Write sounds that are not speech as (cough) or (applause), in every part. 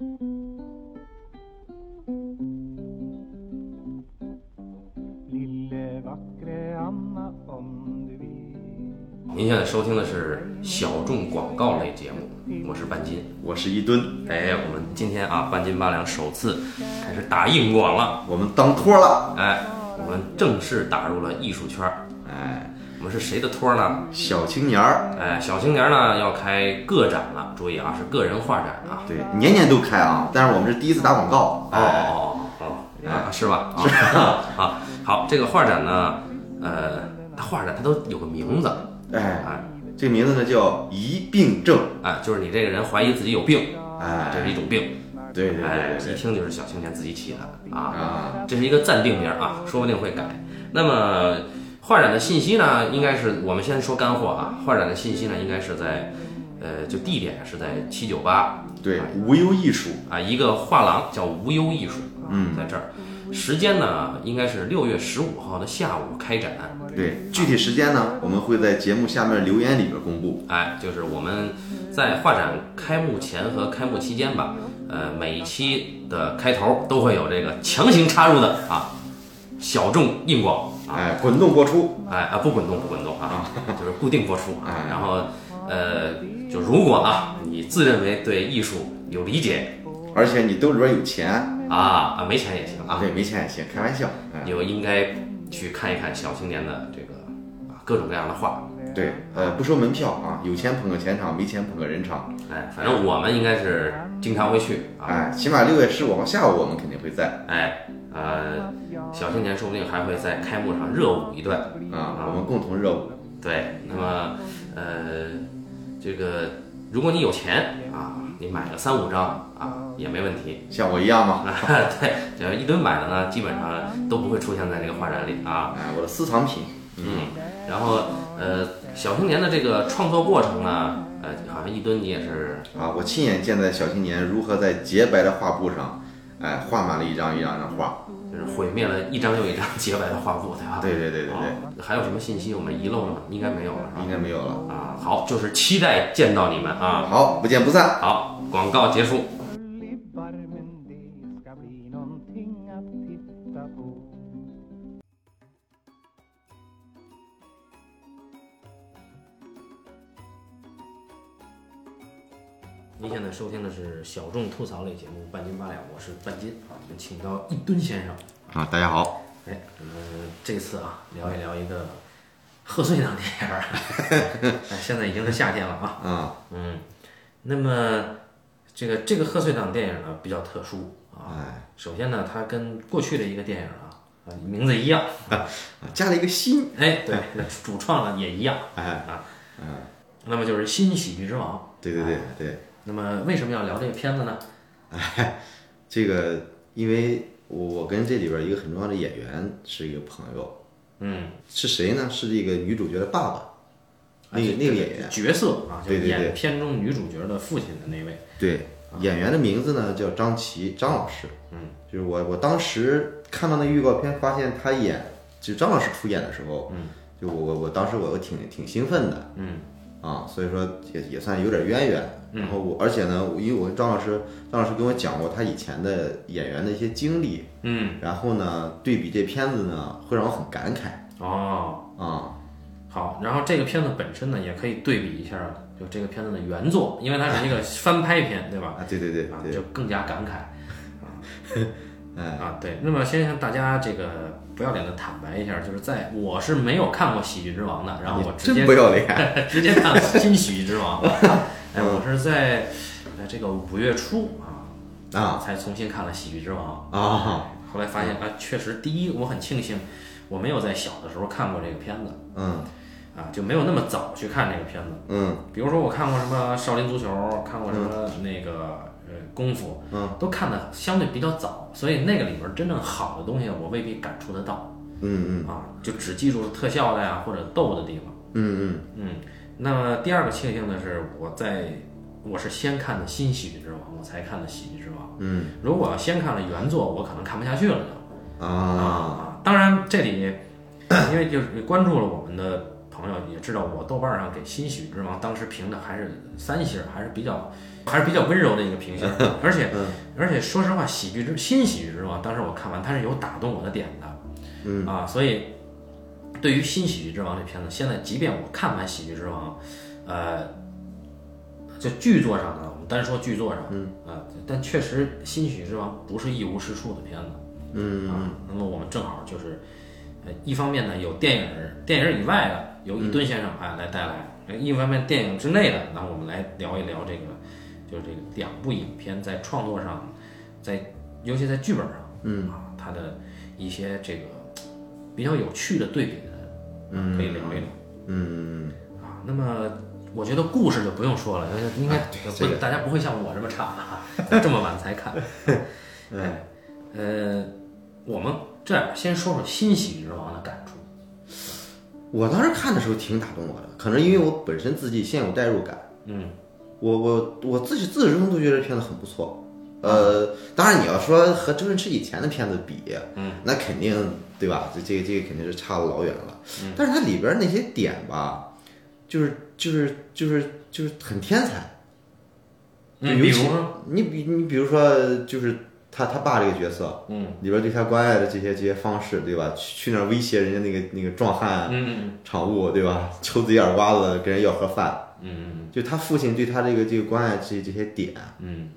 您现在收听的是小众广告类节目，我是半斤，我是一吨。哎，我们今天啊，半斤八两首次开始打硬广了，我们当托了。哎，我们正式打入了艺术圈儿。哎，我们是谁的托呢？小青年儿。哎，小青年呢要开个展了，注意啊，是个人画展啊。对，年年都开啊，但是我们是第一次打广告。哦哦哦哦，啊，是吧？啊，(laughs) 好，好，这个画展呢，呃，它画展它都有个名字。哎，这个名字呢叫疑病症，哎，就是你这个人怀疑自己有病，哎，这是一种病，对对对，一听就是小青年自己起的啊，这是一个暂定名啊，说不定会改。那么画展的信息呢，应该是我们先说干货啊，画展的信息呢，应该是在，呃，就地点是在七九八，对，无忧艺术啊，一个画廊叫无忧艺术，嗯，在这儿，时间呢，应该是六月十五号的下午开展。对，具体时间呢，我们会在节目下面留言里边公布。哎，就是我们在画展开幕前和开幕期间吧，呃，每一期的开头都会有这个强行插入的啊，小众硬广，哎，滚动播出，哎啊，不滚动不滚动啊，(laughs) 就是固定播出啊。然后呃，就如果啊，你自认为对艺术有理解，而且你兜里边有钱。啊啊，没钱也行啊，对，没钱也行，开玩笑，就应该。去看一看小青年的这个啊各种各样的画，对，呃不收门票啊，有钱捧个钱场，没钱捧个人场，哎，反正我们应该是经常会去啊，哎，起码六月十五号下午我们肯定会在，哎，呃，小青年说不定还会在开幕上热舞一段啊，我们共同热舞，对，那么呃这个如果你有钱啊，你买个三五张啊。也没问题，像我一样吗？(laughs) 对，只要一吨买的呢，基本上都不会出现在这个画展里啊。哎，我的私藏品。嗯，然后呃，小青年的这个创作过程呢，呃，好像一吨你也是啊，我亲眼见在小青年如何在洁白的画布上，哎，画满了一张一张的画，就是毁灭了一张又一张洁白的画布，对吧？对对对对对。还有什么信息我们遗漏了吗？应该没有了，应该没有了啊。好，就是期待见到你们啊。好，不见不散。好，广告结束。您现在收听的是小众吐槽类节目《半斤八两》，我是半斤我们，请到一吨先生啊，大家好。哎，我们这次啊聊一聊一个贺岁档电影儿，哎，现在已经是夏天了啊。(laughs) 嗯嗯，那么这个这个贺岁档电影呢比较特殊啊。哎，首先呢，它跟过去的一个电影啊啊名字一样，(laughs) 加了一个新。哎，(laughs) 对，主创呢也一样。哎啊，嗯，那么就是《新喜剧之王》。对对对对。那么为什么要聊这个片子呢？哎，(laughs) 这个因为我跟这里边一个很重要的演员是一个朋友，嗯，是谁呢？是这个女主角的爸爸，那个那个演员角色啊，对对对，演片中女主角的父亲的那位。对，演员的名字呢叫张琪，张老师。嗯，就是我我当时看到那预告片，发现他演就张老师出演的时候，嗯，就我我我当时我挺挺兴奋的，嗯。啊，所以说也也算有点渊源。然后我，而且呢，因为我跟张老师，张老师跟我讲过他以前的演员的一些经历。嗯。然后呢，对比这片子呢，会让我很感慨。哦。啊。好，然后这个片子本身呢，也可以对比一下，就这个片子的原作，因为它是一个 (laughs) 翻拍片，对吧？啊，对对对，啊，就更加感慨。(laughs) 啊。哎。啊，对。那么先向大家这个。不要脸的坦白一下，就是在我是没有看过《喜剧之王》的，然后我直接不要脸，(laughs) 直接看了《新喜剧之王》。(laughs) 哎，我是在呃这个五月初啊啊才重新看了《喜剧之王》啊。后来发现啊，确实，第一我很庆幸我没有在小的时候看过这个片子，嗯，啊就没有那么早去看这个片子，嗯，比如说我看过什么《少林足球》，看过什么那个。呃，功夫，嗯，都看的相对比较早，所以那个里边真正好的东西，我未必感触得到。嗯嗯，啊，就只记住特效的呀，或者逗的地方。嗯嗯嗯。那么第二个庆幸的是，我在我是先看的新喜剧之王，我才看的喜剧之王。嗯。如果先看了原作，我可能看不下去了就。啊啊！当然这里，因为就是关注了我们的。朋友也知道，我豆瓣上给《新喜剧之王》当时评的还是三星，还是比较还是比较温柔的一个评星。(laughs) 而且而且说实话，《喜剧之新喜剧之王》当时我看完，它是有打动我的点的。嗯啊，所以对于《新喜剧之王》这片子，现在即便我看完《喜剧之王》，呃，就剧作上呢，我们单说剧作上，嗯啊，但确实《新喜剧之王》不是一无是处的片子。嗯啊，那么我们正好就是，呃，一方面呢有电影，电影以外的由一吨先生啊来带来，呃一方面电影之内的，那我们来聊一聊这个，就是这个两部影片在创作上，在尤其在剧本上，嗯啊，它的一些这个比较有趣的对比的，嗯，可以聊一聊嗯啊。那么我觉得故事就不用说了，应该大家不会像我这么差啊，这么晚才看。(laughs) 哎，呃，我们这样先说说《新喜剧之王》的感触。我当时看的时候挺打动我的，可能因为我本身自己现有代入感，嗯我我我自己自始至终都觉得这片子很不错。呃，当然你要说和周星驰以前的片子比，嗯，那肯定对吧？这这个这个肯定是差了老远了。嗯但是它里边那些点吧，就是就是就是就是很天才。嗯，比如说，你比你比如说，就是他他爸这个角色嗯里边对他关爱的这些这些方式，对吧？去去那儿威胁人家那个那个壮汉嗯场务，对吧？抽自己耳刮子跟人要盒饭，嗯就他父亲对他这个这个关爱这些这些点，嗯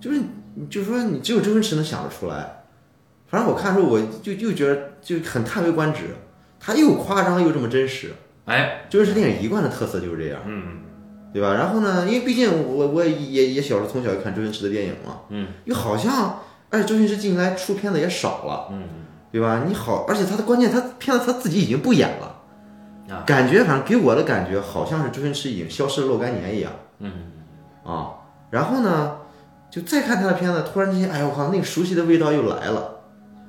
就是就是说你只有周星驰能想得出来。反正我看的时候，我就就觉得就很叹为观止，他又夸张又这么真实。哎，周星驰电影一贯的特色就是这样，嗯对吧？然后呢，因为毕竟我我也也小时候从小就看周星驰的电影嘛，嗯，又好像而且周星驰近来出片子也少了，嗯对吧？你好，而且他的关键他片子他自己已经不演了，啊感觉反正给我的感觉好像是周星驰已经消失了若干年一样嗯啊。然后呢，就再看他的片子，突然之间，哎呦我靠，那个熟悉的味道又来了。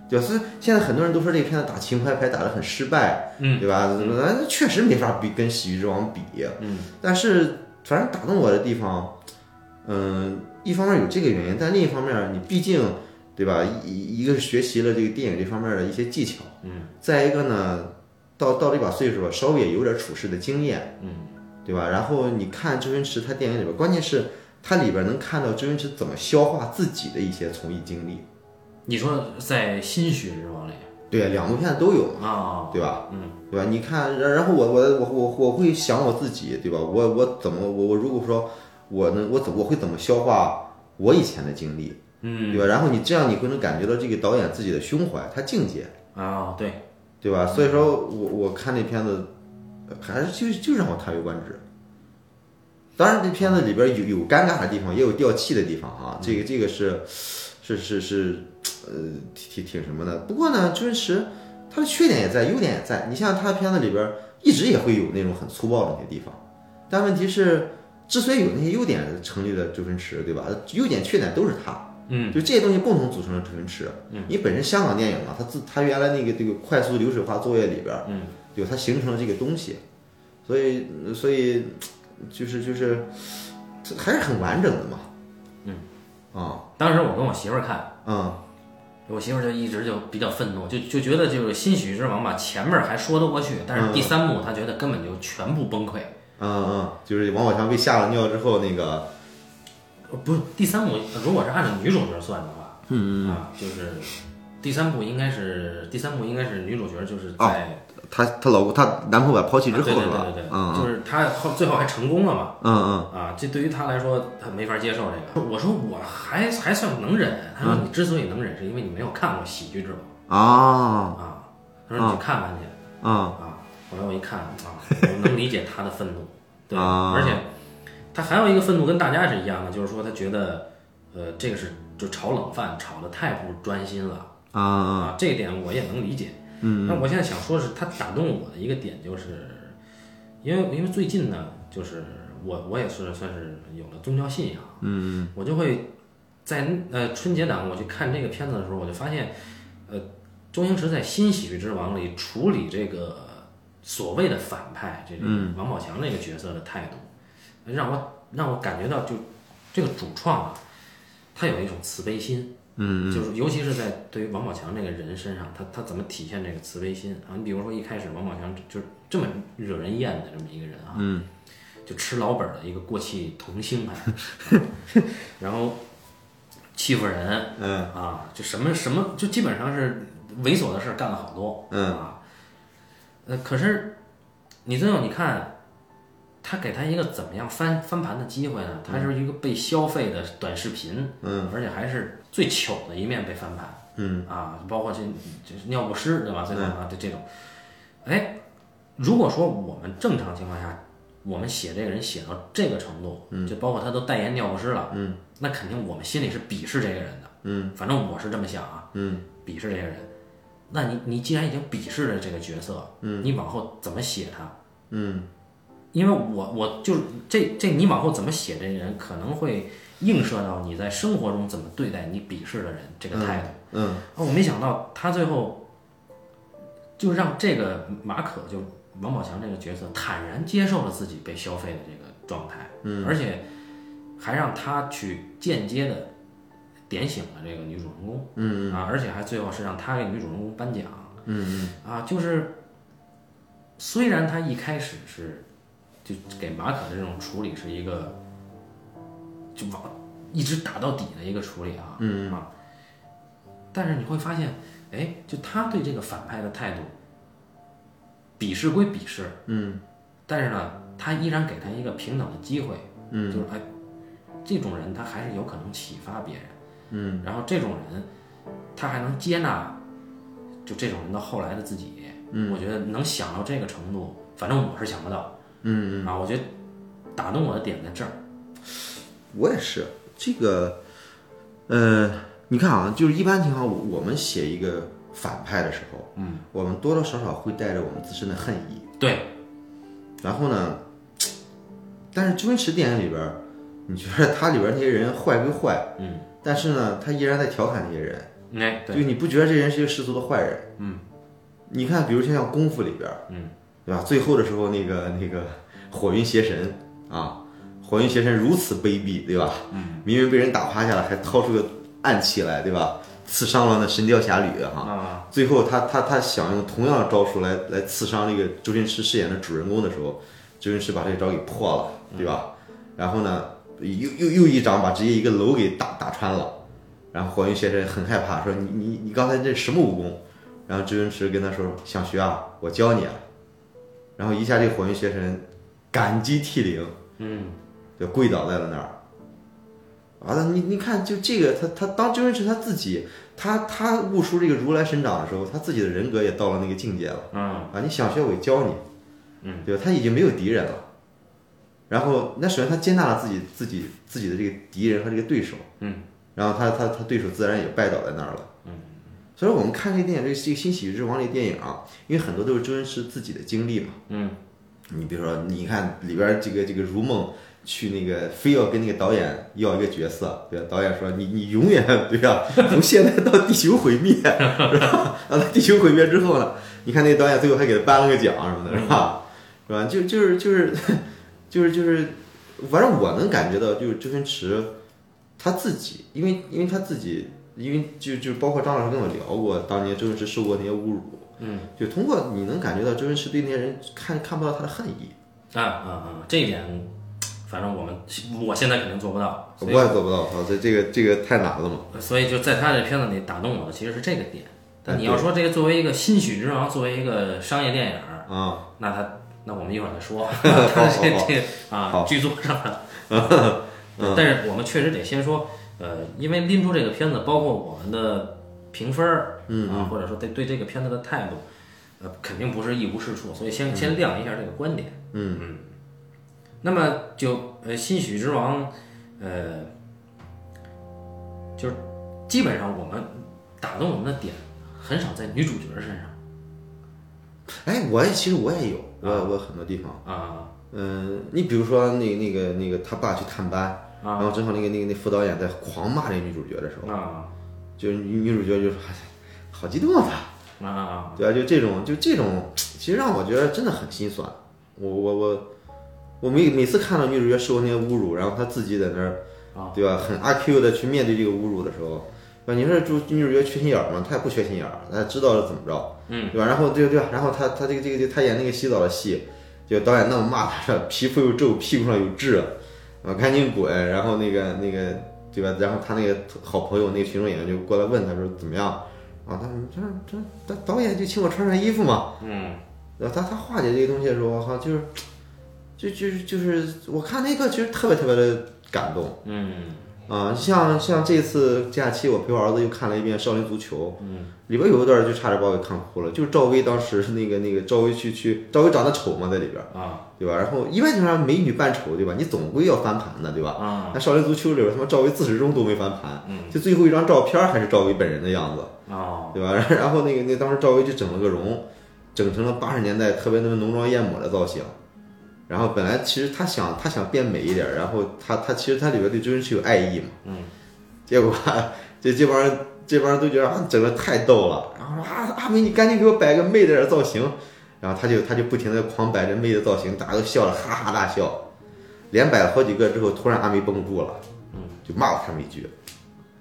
对吧？所以现在很多人都说这个片子打情怀牌打得很失败，嗯对吧？咱确实没法比跟《喜剧之王》比，嗯但是反正打动我的地方，嗯，一方面有这个原因，但另一方面你毕竟对吧？一一个是学习了这个电影这方面的一些技巧，嗯，再一个呢，到到这把岁数了，稍微也有点处事的经验，嗯，对吧？然后你看周星驰他电影里边，关键是他里边能看到周星驰怎么消化自己的一些从艺经历，你说在《新喜剧之王》里对，两部片子都有嘛，啊，对吧？嗯，对吧？你看，然然后我我我我我会想我自己，对吧？我我怎么我我如果说我能我怎我会怎么消化我以前的经历，嗯对吧？然后你这样你会能感觉到这个导演自己的胸怀，他境界，啊，对，对吧？所以说我我看那片子，呃还是就就让我叹为观止。当然，这片子里边有有尴尬的地方，也有掉气的地方啊。这个这个是是是是，呃，挺挺挺什么的。不过呢，周星驰他的缺点也在，优点也在。你像他的片子里边一直也会有那种很粗暴的那些地方，但问题是，之所以有那些优点成立了周星驰，对吧？优点缺点都是他。嗯，就这些东西共同组成了周星驰。嗯，你本身香港电影嘛，它自它原来那个这个快速流水化作业里边，嗯，对吧，它形成了这个东西，所以所以就是就是还是很完整的嘛。嗯，啊当时我跟我媳妇儿看，嗯。我媳妇儿就一直就比较愤怒，就就觉得就是《新喜剧之王》吧，前面还说得过去，但是第三幕她觉得根本就全部崩溃。嗯嗯，就是王宝强被吓了尿之后那个，呃不是第三幕，如果是按照女主角算的话，嗯啊，就是第三部应该是第三部应该是女主角就是哦在、她她老公她男朋友把她抛弃之后啊对是吧？对对对对，嗯就是她后最后还成功了嘛。嗯嗯啊，这对于他来说，他没法接受这个。我说我还还算能忍。他说你之所以能忍，是因为你没有看过《喜剧之王嗯啊》啊。他说你去看看去啊啊。后来我一看啊，我能理解他的愤怒，对，啊而且他还有一个愤怒跟大家是一样的，就是说他觉得，呃，这个是就炒冷饭炒的太不专心了啊啊啊，这一点我也能理解。嗯，那我现在想说的是，他打动我的一个点就是，因为因为最近呢，就是我我也是算是有了宗教信仰，嗯，我就会在呃春节档我去看这个片子的时候，我就发现，呃，周星驰在《新喜剧之王》里处理这个所谓的反派，这个王宝强那个角色的态度，让我让我感觉到就这个主创啊，他有一种慈悲心，嗯，就是尤其是在对于王宝强这个人身上，他他怎么体现这个慈悲心啊？你比如说一开始王宝强就是这么惹人厌的这么一个人啊，嗯，就吃老本的一个过气童星还，(laughs) 然后欺负人，嗯啊，就什么什么就基本上是猥琐的事儿干了好多，嗯啊，呃，可是你最后你看。他给他一个怎么样翻翻盘的机会呢？他是一个被消费的短视频，嗯，而且还是最糗的一面被翻盘，嗯。啊，包括这这尿不湿对吧？最后啊，这这种，哎，如果说我们正常情况下，我们写这个人写到这个程度，嗯，就包括他都代言尿不湿了，嗯，那肯定我们心里是鄙视这个人的，嗯，反正我是这么想啊，嗯，鄙视这个人。那你你既然已经鄙视了这个角色，嗯，你往后怎么写他？嗯因为我我就是这这你往后怎么写这人，可能会映射到你在生活中怎么对待你鄙视的人这个态度。嗯啊，我没想到他最后就让这个马可就王宝强这个角色坦然接受了自己被消费的这个状态，嗯，而且还让他去间接的点醒了这个女主人公，嗯啊，而且还最后是让他给女主人公颁奖，嗯。啊，就是虽然他一开始是就给马可的这种处理是一个就往一直打到底的一个处理啊，嗯。啊，但是你会发现，哎，就他对这个反派的态度，鄙视归鄙视，嗯。但是呢，他依然给他一个平等的机会，嗯。就是哎，这种人他还是有可能启发别人，嗯。然后这种人他还能接纳，就这种人到后来的自己，嗯。我觉得能想到这个程度，反正我是想不到嗯，啊，我觉得打动我的点在这儿，我也是这个，呃，你看啊，就是一般情况，我们写一个反派的时候，嗯，我们多多少少会带着我们自身的恨意，对，然后呢，但是周星驰电影里边儿，你觉得他里边儿那些人坏归坏，嗯，但是呢，他依然在调侃那些人，哎，就，你不觉得这人是一个十足的坏人？嗯，你看，比如像像功夫里边，嗯，对吧？最后的时候，那个那个火云邪神啊，火云邪神如此卑鄙，对吧？嗯，明明被人打趴下了，还掏出个暗器来，对吧？刺伤了那神雕侠侣哈。啊，最后他他他想用同样的招数来来刺伤这个周星驰饰演的主人公的时候，周星驰把这个招给破了，对吧？然后呢，又又又一掌把直接一个楼给打打穿了，然后火云邪神很害怕，说你你你刚才这什么武功？然后周星驰跟他说想学啊，我教你啊。然后一下这个火云邪神感激涕零，嗯，就跪倒在了那儿。完了，你你看，就这个，他他当周星驰他自己，他他悟出这个如来神掌的时候，他自己的人格也到了那个境界了。嗯，啊，你想学我教你，嗯，对吧？他已经没有敌人了。然后，那首先他接纳了自己自己自己的这个敌人和这个对手，嗯，然后他他他对手自然也拜倒在那儿了，嗯。所以我们看这个电影，这个这个《新喜剧之王》这个电影啊，因为很多都是周星驰自己的经历嘛，嗯，你比如说，你看里边这个这个如梦去那个非要跟那个导演要一个角色，对吧？导演说你你永远对吧？从现在到地球毁灭，是吧？然后地球毁灭之后呢，你看那个导演最后还给他颁了个奖什么的，是吧？是吧？就就是就是 (laughs) 就是就是，反正我能感觉到，就是周星驰他自己，因为因为他自己，因为就就包括张老师跟我聊过，当年周星驰受过那些侮辱，嗯，就通过你能感觉到周星驰对那些人看看不到他的恨意。啊啊啊，这一点，反正我们我现在肯定做不到，我也做不到，操，这这个这个太难了嘛。所以就在他这片子里打动我的其实是这个点。但你要说这个作为一个新喜剧之王，作为一个商业电影儿，啊，那他那我们一会儿再说。(laughs) 他这这啊好剧作上的，(laughs) 但是我们确实得先说，呃，因为拎出这个片子，包括我们的评分儿，嗯啊，或者说对对这个片子的态度，呃，肯定不是一无是处，所以先先亮一下这个观点。嗯。嗯。那么就呃，新喜剧之王，呃，就是基本上我们打动我们的点很少在女主角身上。哎，我也其实我也有，我我很多地方，啊。嗯，你比如说那那个那个他爸去探班，然啊后正好那个那个那副导演在狂骂这女主角的时候，啊就是女女主角就说，哎好激动啊他，啊啊！对啊？就这种就这种，其实让我觉得真的很心酸。我我我我每每次看到女主角受那些侮辱，然后她自己在那儿啊，对吧？很阿 Q 的去面对这个侮辱的时候，对吧？你说主女主角缺心眼儿吗？她也不缺心眼儿，她知道了怎么着，嗯，对吧？然后对对吧？然后她她这个这个她演那个洗澡的戏，就导演那么骂她说皮肤又皱，屁股上有痣，啊，赶紧滚！然后那个那个对吧？然后他那个好朋友那个群众演员就过来问他说怎么样？啊，他说这这这导演就请我穿上衣服嘛，嗯然后他他化解这个东西的时候，哈，就是就就是就是我看那个其实特别特别的感动。嗯啊，像像这次假期，我陪我儿子又看了一遍《少林足球》，嗯，里边有一段就差点把我给看哭了，就是赵薇当时那个那个赵薇去去，赵薇长得丑嘛，在里边，啊对吧？然后一般情况下美女扮丑，对吧？你总归要翻盘的，对吧？啊那《少林足球》里边他妈赵薇自始至终都没翻盘，嗯就最后一张照片还是赵薇本人的样子，哦对吧？(laughs) 然后那个那当时赵薇就整了个容，整成了八十年代特别那么浓妆艳抹的造型。然后本来其实他想他想变美一点，然后他他其实他里边对周星驰有爱意嘛，嗯，结果这 (laughs) 这帮人这帮人都觉得啊整的太逗了，然后说啊阿梅你赶紧给我摆个媚点的造型，然后他就他就不停的狂摆这媚的造型，大家都笑了哈哈大笑，连摆了好几个之后，突然阿梅绷不住了，嗯，就骂了他们一句，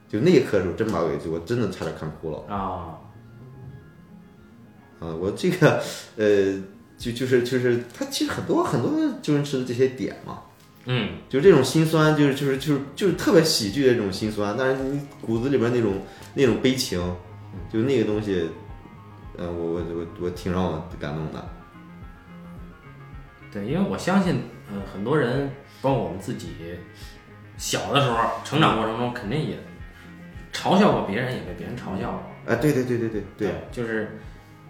就那一刻的时候真把我一句，我真的差点看哭了。啊。啊，我这个，呃，就就是就是他其实很多很多周星驰的这些点嘛，嗯就是这种心酸，就是就是就是就是特别喜剧的这种心酸，但是你骨子里边那种那种悲情，就那个东西，呃，我我我我挺让我感动的。对，因为我相信，嗯、很多人，包括我们自己，小的时候成长过程中，肯定也嘲笑过别人，也被别人嘲笑过。哎，对对对对对对，就是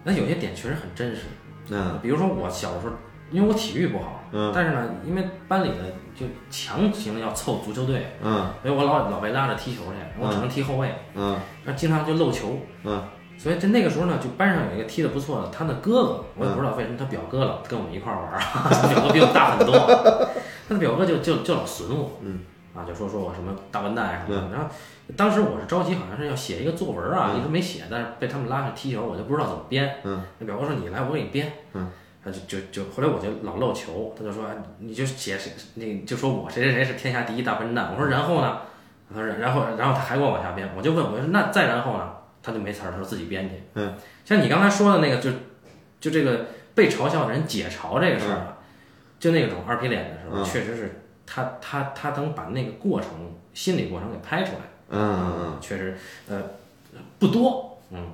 那有些点确实很真实。嗯。比如说我小的时候，因为我体育不好，嗯。但是呢，因为班里的就强行要凑足球队，嗯。所以我老老被拉着踢球去，我只能踢后卫，嗯。那经常就漏球。嗯。所以在那个时候呢，就班上有一个踢得不错的，他的哥哥，我也不知道为什么他表哥老跟我们一块儿玩儿，他 (laughs) 表哥比我大很多，(laughs) 他的表哥就就就老损我，嗯，啊，就说说我什么大笨蛋什么的。然后当时我是着急，好像是要写一个作文啊，一直没写，但是被他们拉上踢球，我就不知道怎么编。嗯，那表哥说你来，我给你编。嗯，他就就就后来我就老漏球，他就说哎你就写谁，那就说我谁谁谁是天下第一大笨蛋。我说然后呢？他说然后然后他还给我往下编，我就问我说那再然后呢？他就没词儿，他说自己编去。嗯，像你刚才说的那个，就就这个被嘲笑的人解嘲这个事儿啊，就那种二皮脸的时候，嗯确实是他他他能把那个过程心理过程给拍出来。嗯嗯嗯，确实呃不多，嗯，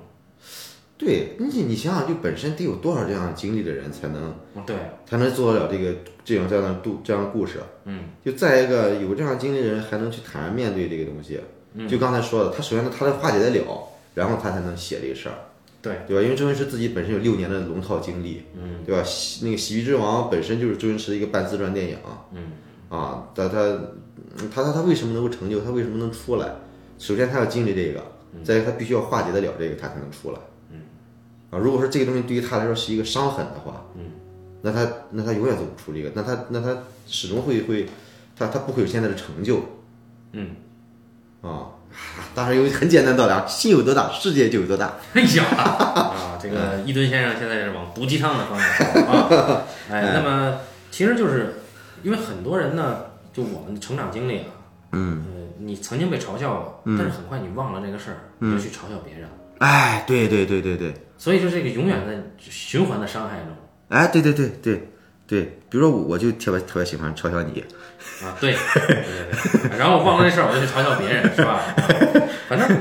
对你你想想，就本身得有多少这样经历的人才能对，才能做得了这个这种这样的故这样的故事。嗯，就再一个有这样经历的人还能去坦然面对这个东西。嗯就刚才说的，他首先他能化解得了，然后他才能写这个事儿。对，对吧？因为周星驰自己本身有六年的龙套经历，嗯对吧？喜那个《喜剧之王》本身就是周星驰的一个半自传电影，嗯啊，他他他他他为什么能够成就？他为什么能出来？首先他要经历这个，再一个他必须要化解得了这个，他才能出来。嗯，啊，如果说这个东西对于他来说是一个伤痕的话，嗯，那他那他永远走不出这个，那他那他始终会会，他他不会有现在的成就。嗯，啊，当然有很简单道理啊，心有多大，世界就有多大。哎呀 (laughs) 啊，这个伊顿先生现在是往毒鸡汤的方向。走 (laughs) 啊，哎，那么其实就是因为很多人呢，就我们的成长经历啊，嗯，呃，你曾经被嘲笑过，但是很快你忘了这个事儿，你就去嘲笑别人，哎，对对对对对，所以就这个永远在循环的伤害中哎，对对对对对，比如说我我就特别特别喜欢嘲笑你，啊，对对对对，然后我忘了这事儿，我就去嘲笑别人，是吧？反正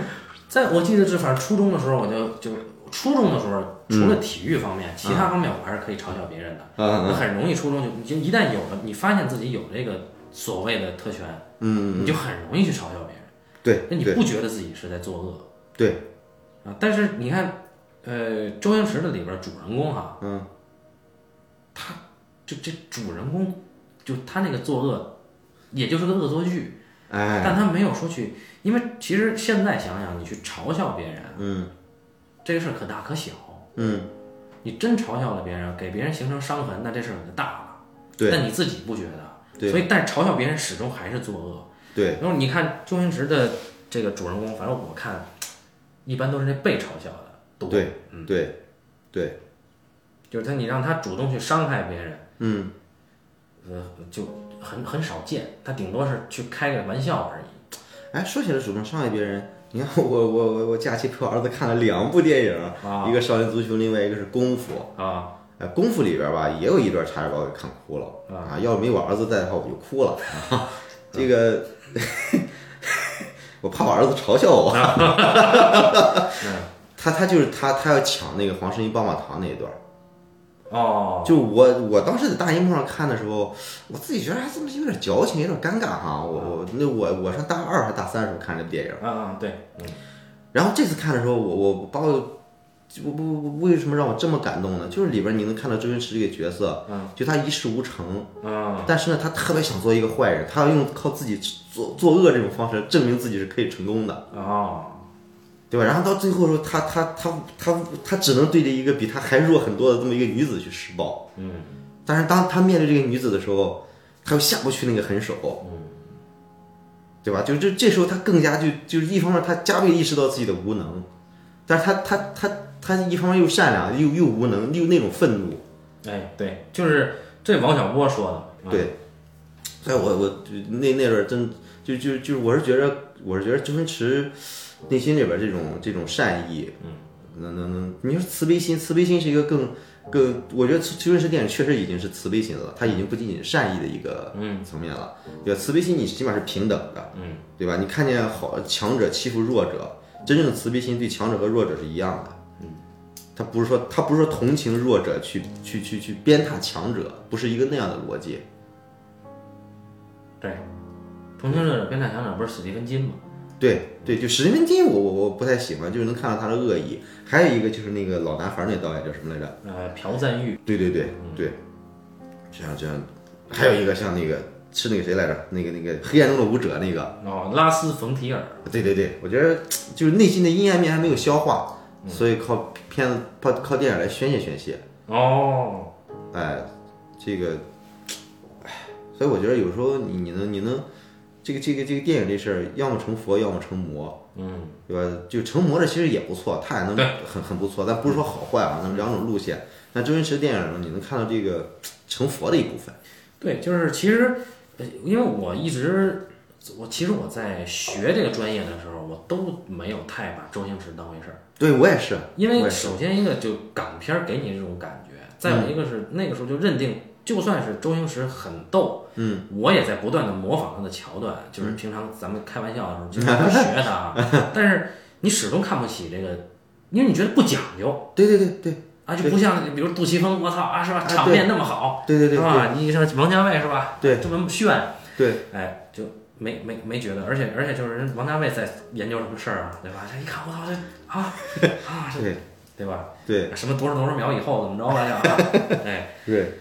在我记得是，反正初中的时候，我就就初中的时候，除了体育方面，其他方面我还是可以嘲笑别人的。嗯我很容易初中就你就一旦有了，你发现自己有这个所谓的特权，嗯，你就很容易去嘲笑别人。对对那你不觉得自己是在作恶对，啊？但是你看，呃，周星驰的里边主人公哈，嗯，他这这主人公就他那个作恶，也就是个恶作剧。哎，但他没有说去，因为其实现在想想，你去嘲笑别人，嗯这个事儿可大可小。嗯，你真嘲笑了别人，给别人形成伤痕，那这事儿可就大了。对但你自己不觉得，对所以但是嘲笑别人始终还是作恶。对，然后你看周星驰的这个主人公，反正我看，一般都是那被嘲笑的多。对嗯，对对，就是他，你让他主动去伤害别人，嗯，呃，就很很少见。他顶多是去开个玩笑而已。哎，说起来主动伤害别人，你看我我我我假期陪我儿子看了两部电影，啊一个少林足球，另外一个是功夫。啊哎，功夫里边吧也有一段差点把我给看哭了啊！要是没我儿子在的话，我就哭了啊。(laughs) 这个 (laughs) 我怕我儿子嘲笑我。他他就是他他要抢那个黄圣依棒棒糖那一段，哦，就我我当时在大荧幕上看的时候，我自己觉得还这么有点矫情，有点尴尬哈。我我那我我上大二还是大三的时候看这电影，啊嗯对，嗯然后这次看的时候，我我把我我我我为什么让我这么感动呢？就是里边你能看到周星驰这个角色，嗯，就他一事无成，啊但是呢，他特别想做一个坏人，他要用靠自己做作恶这种方式证明自己是可以成功的，哦对吧？然后到最后的时候，他他他他他只能对着一个比他还弱很多的这么一个女子去施暴，嗯但是当他面对这个女子的时候，他又下不去那个狠手，嗯对吧？就这这时候他更加就就是一方面他加倍意识到自己的无能，但是他他他他一方面又善良又又无能又那种愤怒，哎对，就是这王小波说的，啊对，所以我我那那阵儿真就就就我是觉得我是觉得周星驰内心里边这种这种善意，嗯，能能能，你说慈悲心，慈悲心是一个更更，我觉得周星驰电影确实已经是慈悲心了，他已经不仅仅是善意的一个嗯层面了，对吧？慈悲心你起码是平等的，嗯对吧？你看见好强者欺负弱者，真正的慈悲心对强者和弱者是一样的。嗯，他不是说他不是说同情弱者去去去去鞭挞强者，不是一个那样的逻辑。对，同情弱者鞭挞强者不是史蒂芬金吗？对对，就史蒂芬金我我我不太喜欢，就是能看到他的恶意。还有一个就是那个老男孩那导演叫什么来着？呃，朴赞玉对对对对，这样这样，还有一个像那个是那个谁来着？那个那个黑暗中的舞者那个。哦，拉斯冯提尔，对对对，我觉得就是内心的阴暗面还没有消化，所以靠片子靠靠电影来宣泄宣泄。哦，哎，这个，哎，所以我觉得有时候你你能你能，这个这个这个电影这事儿，要么成佛，要么成魔，嗯，对吧？就成魔的其实也不错，他也能对很很不错，但不是说好坏啊，那么两种路线。但周星驰电影中，你能看到这个成佛的一部分。对，就是其实，呃因为我一直，我其实我在学这个专业的时候，我都没有太把周星驰当回事儿，对我也是，因为首先一个就港片儿给你这种感觉，再有一个是那个时候就认定，就算是周星驰很逗，嗯，我也在不断的模仿他的桥段，就是平常咱们开玩笑的时候就在学他啊，(laughs) 但是你始终看不起这个，因为你觉得不讲究。对对对对。啊，就不像比如杜琪峰，我操啊，是吧？啊场面那么好，对对对对是吧？你像王家卫是吧？对。这么炫，对，哎，就没没没觉得，而且而且就是人王家卫在研究什么事儿啊，对吧？这一看我操这啊啊，这对对吧？对什么多少多少秒以后怎么着来着啊？哎，对，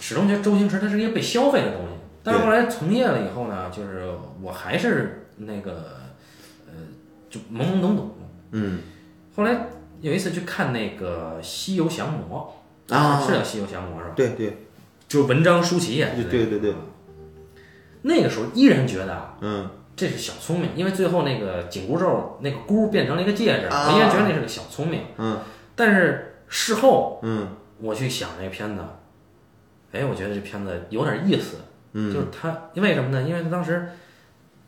始终觉得周星驰他是一个被消费的东西，但是后来从业了以后呢，就是我还是那个呃，就懵懵懂懂。嗯后来有一次去看那个《西游降魔》啊是叫《西游降魔》是吧？对对就是文章舒淇演的对对对，那个时候依然觉得啊，嗯。这是小聪明，因为最后那个紧箍咒那个箍变成了一个戒指，啊。我依然觉得那是个小聪明。嗯。但是事后嗯。我去想这片子，哎，我觉得这片子有点意思，嗯。就是他因为什么呢？因为他当时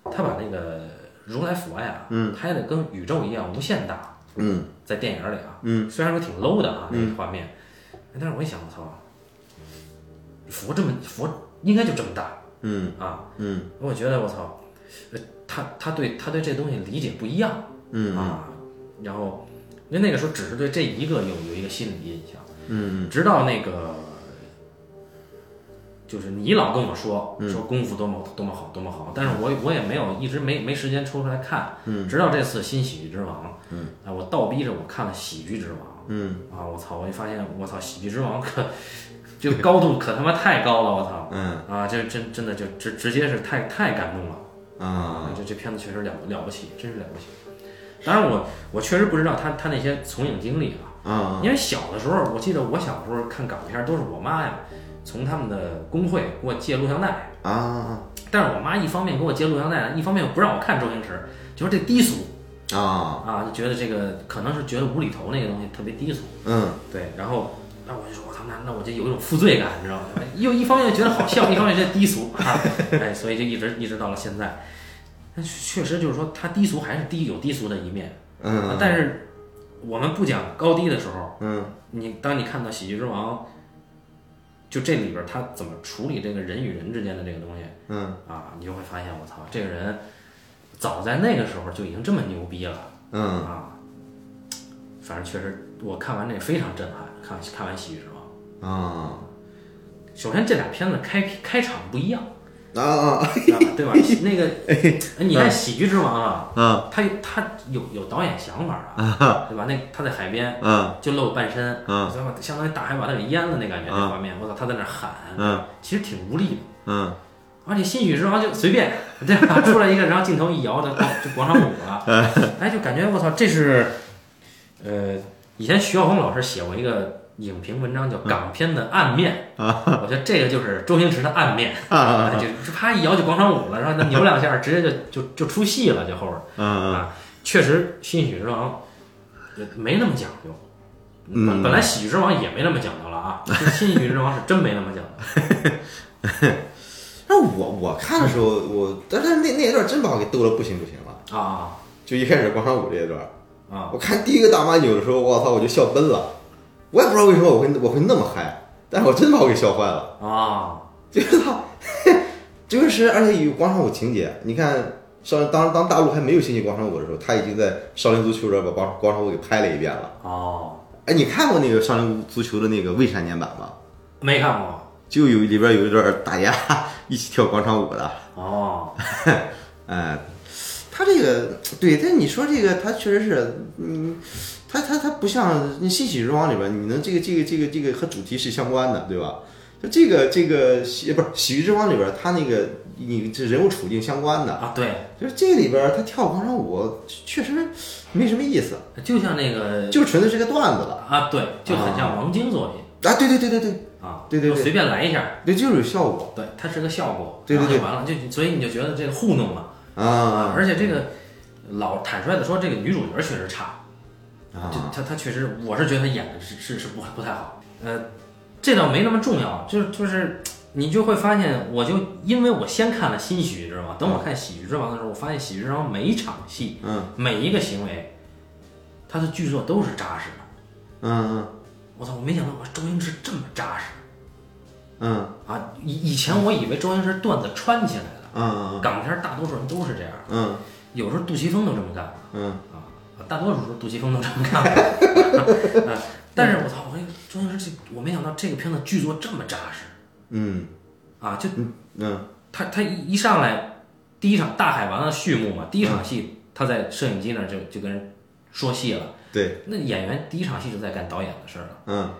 他把那个如来佛呀，嗯。拍的跟宇宙一样无限大，嗯。在电影里啊，嗯。虽然说挺 low 的啊那个画面，但是我一想，我操，佛这么佛应该就这么大嗯啊，嗯。我觉得我操，呃他他对他对这东西理解不一样嗯啊，然后因为那个时候只是对这一个有有一个心理印象，嗯直到那个就是你老跟我说说功夫多么多么好多么好，但是我我也没有一直没没时间抽出来看，嗯。直到这次新喜剧之王，嗯，啊我倒逼着我看了喜剧之王，嗯。啊我操，我就发现我操喜剧之王可就高度可他妈太高了，我操，嗯。啊这真真的就直直接是太太感动了。啊。这这片子确实了不了不起，真是了不起。当然我我确实不知道他他那些从影经历啊，啊因为小的时候，我记得我小时候看港片都是我妈呀，从他们的工会给我借录像带。啊但是我妈一方面给我借录像带，一方面又不让我看周星驰，就说这低俗。啊。啊，就觉得这个可能是觉得无厘头那个东西特别低俗。嗯。对，然后那我就说我操，那那我就有一种负罪感，你知道吗？又一方面觉得好笑，一方面觉得低俗啊，(laughs) 哎，所以就一直一直到了现在。但确实就是说，它低俗还是低有低俗的一面。嗯但是我们不讲高低的时候，嗯你当你看到《喜剧之王》，就这里边儿他怎么处理这个人与人之间的这个东西嗯啊，你就会发现，我操，这个人早在那个时候就已经这么牛逼了嗯啊！反正确实，我看完这个非常震撼。看看完《喜剧之王》，啊。首先这俩片子开开场不一样，啊对吧？那个你看《喜剧之王》啊，啊。他他有有导演想法啊，对吧？那他在海边啊。就露半身？相当于大海把他给淹了那感觉，嗯那画面，我操，他在那喊，嗯其实挺无力的。嗯而且新许之王就随便，(laughs) 对吧？出来一个，然后镜头一摇，就就广场舞了，(laughs) 哎，就感觉我操，这是，呃，以前徐晓峰老师写过一个影评文章叫《港片的暗面》，啊。我觉得这个就是周星驰的暗面，啊就就啪一摇就广场舞了，然后他扭两下，直接就就就出戏了，就后边嗯啊，确实新喜剧之王呃没那么讲究。嗯。本本来喜剧之王也没那么讲究了啊，这新喜剧之王是真没那么讲究。(laughs) 那我我看的时候，我但是那那一段真把我给逗得不行不行了。啊就一开始广场舞这一段，啊。我看第一个大妈扭的时候，我操，我就笑崩了。我也不知道为什么我会我会那么嗨，但是我真把我给笑坏了。啊！(laughs) 就是他，就是而且有广场舞情节。你看上当当大陆还没有兴起广场舞的时候，他已经在少林足球这儿把广广场舞给拍了一遍了。哦，哎，你看过那个少林足球的那个未删减版吗？没看过就有里边有一段大家一起跳广场舞的。哦，(laughs) 哎，他这个对，但你说这个，他确实是，嗯，他他他不像那《新喜剧之王》里边，你能这个这个这个这个和主题是相关的，对吧？就这个这个喜不是《喜剧之王》里边，他那个你这人物处境相关的，啊，对，就是这里边他跳广场舞确实没什么意思，就像那个就纯粹是个段子了啊，对，就很像王晶作品啊！对对对对对啊，对对对。就随便来一下，对，就是有效果。对，它是个效果，对对对。完了，就所以你就觉得这个糊弄了啊。而且这个老坦率的说，这个女主角确实差，就啊她她确实，我是觉得他演的是是是不不太好，呃，这倒没那么重要，就是就是你就会发现，我就因为我先看了新《喜剧之王》，等我看《喜剧之王》的时候，我发现《喜剧之王》每一场戏，嗯。每一个行为，他的剧作都是扎实的。嗯嗯。我操，我没想到我周星驰这么扎实嗯。啊！以以前我以为周星驰段子穿起来的，嗯嗯港片大多数人都是这样，嗯。有时候杜琪峰都这么干嗯。啊，大多数时候杜琪峰都这么干 (laughs) 但是我操，我这个周星驰这，我没想到这个片子剧作这么扎实嗯啊！就嗯他他一一上来，第一场大海王的序幕嘛，第一场戏他在摄影机那儿就就跟人说戏了，对，那演员第一场戏就在干导演的事儿了，嗯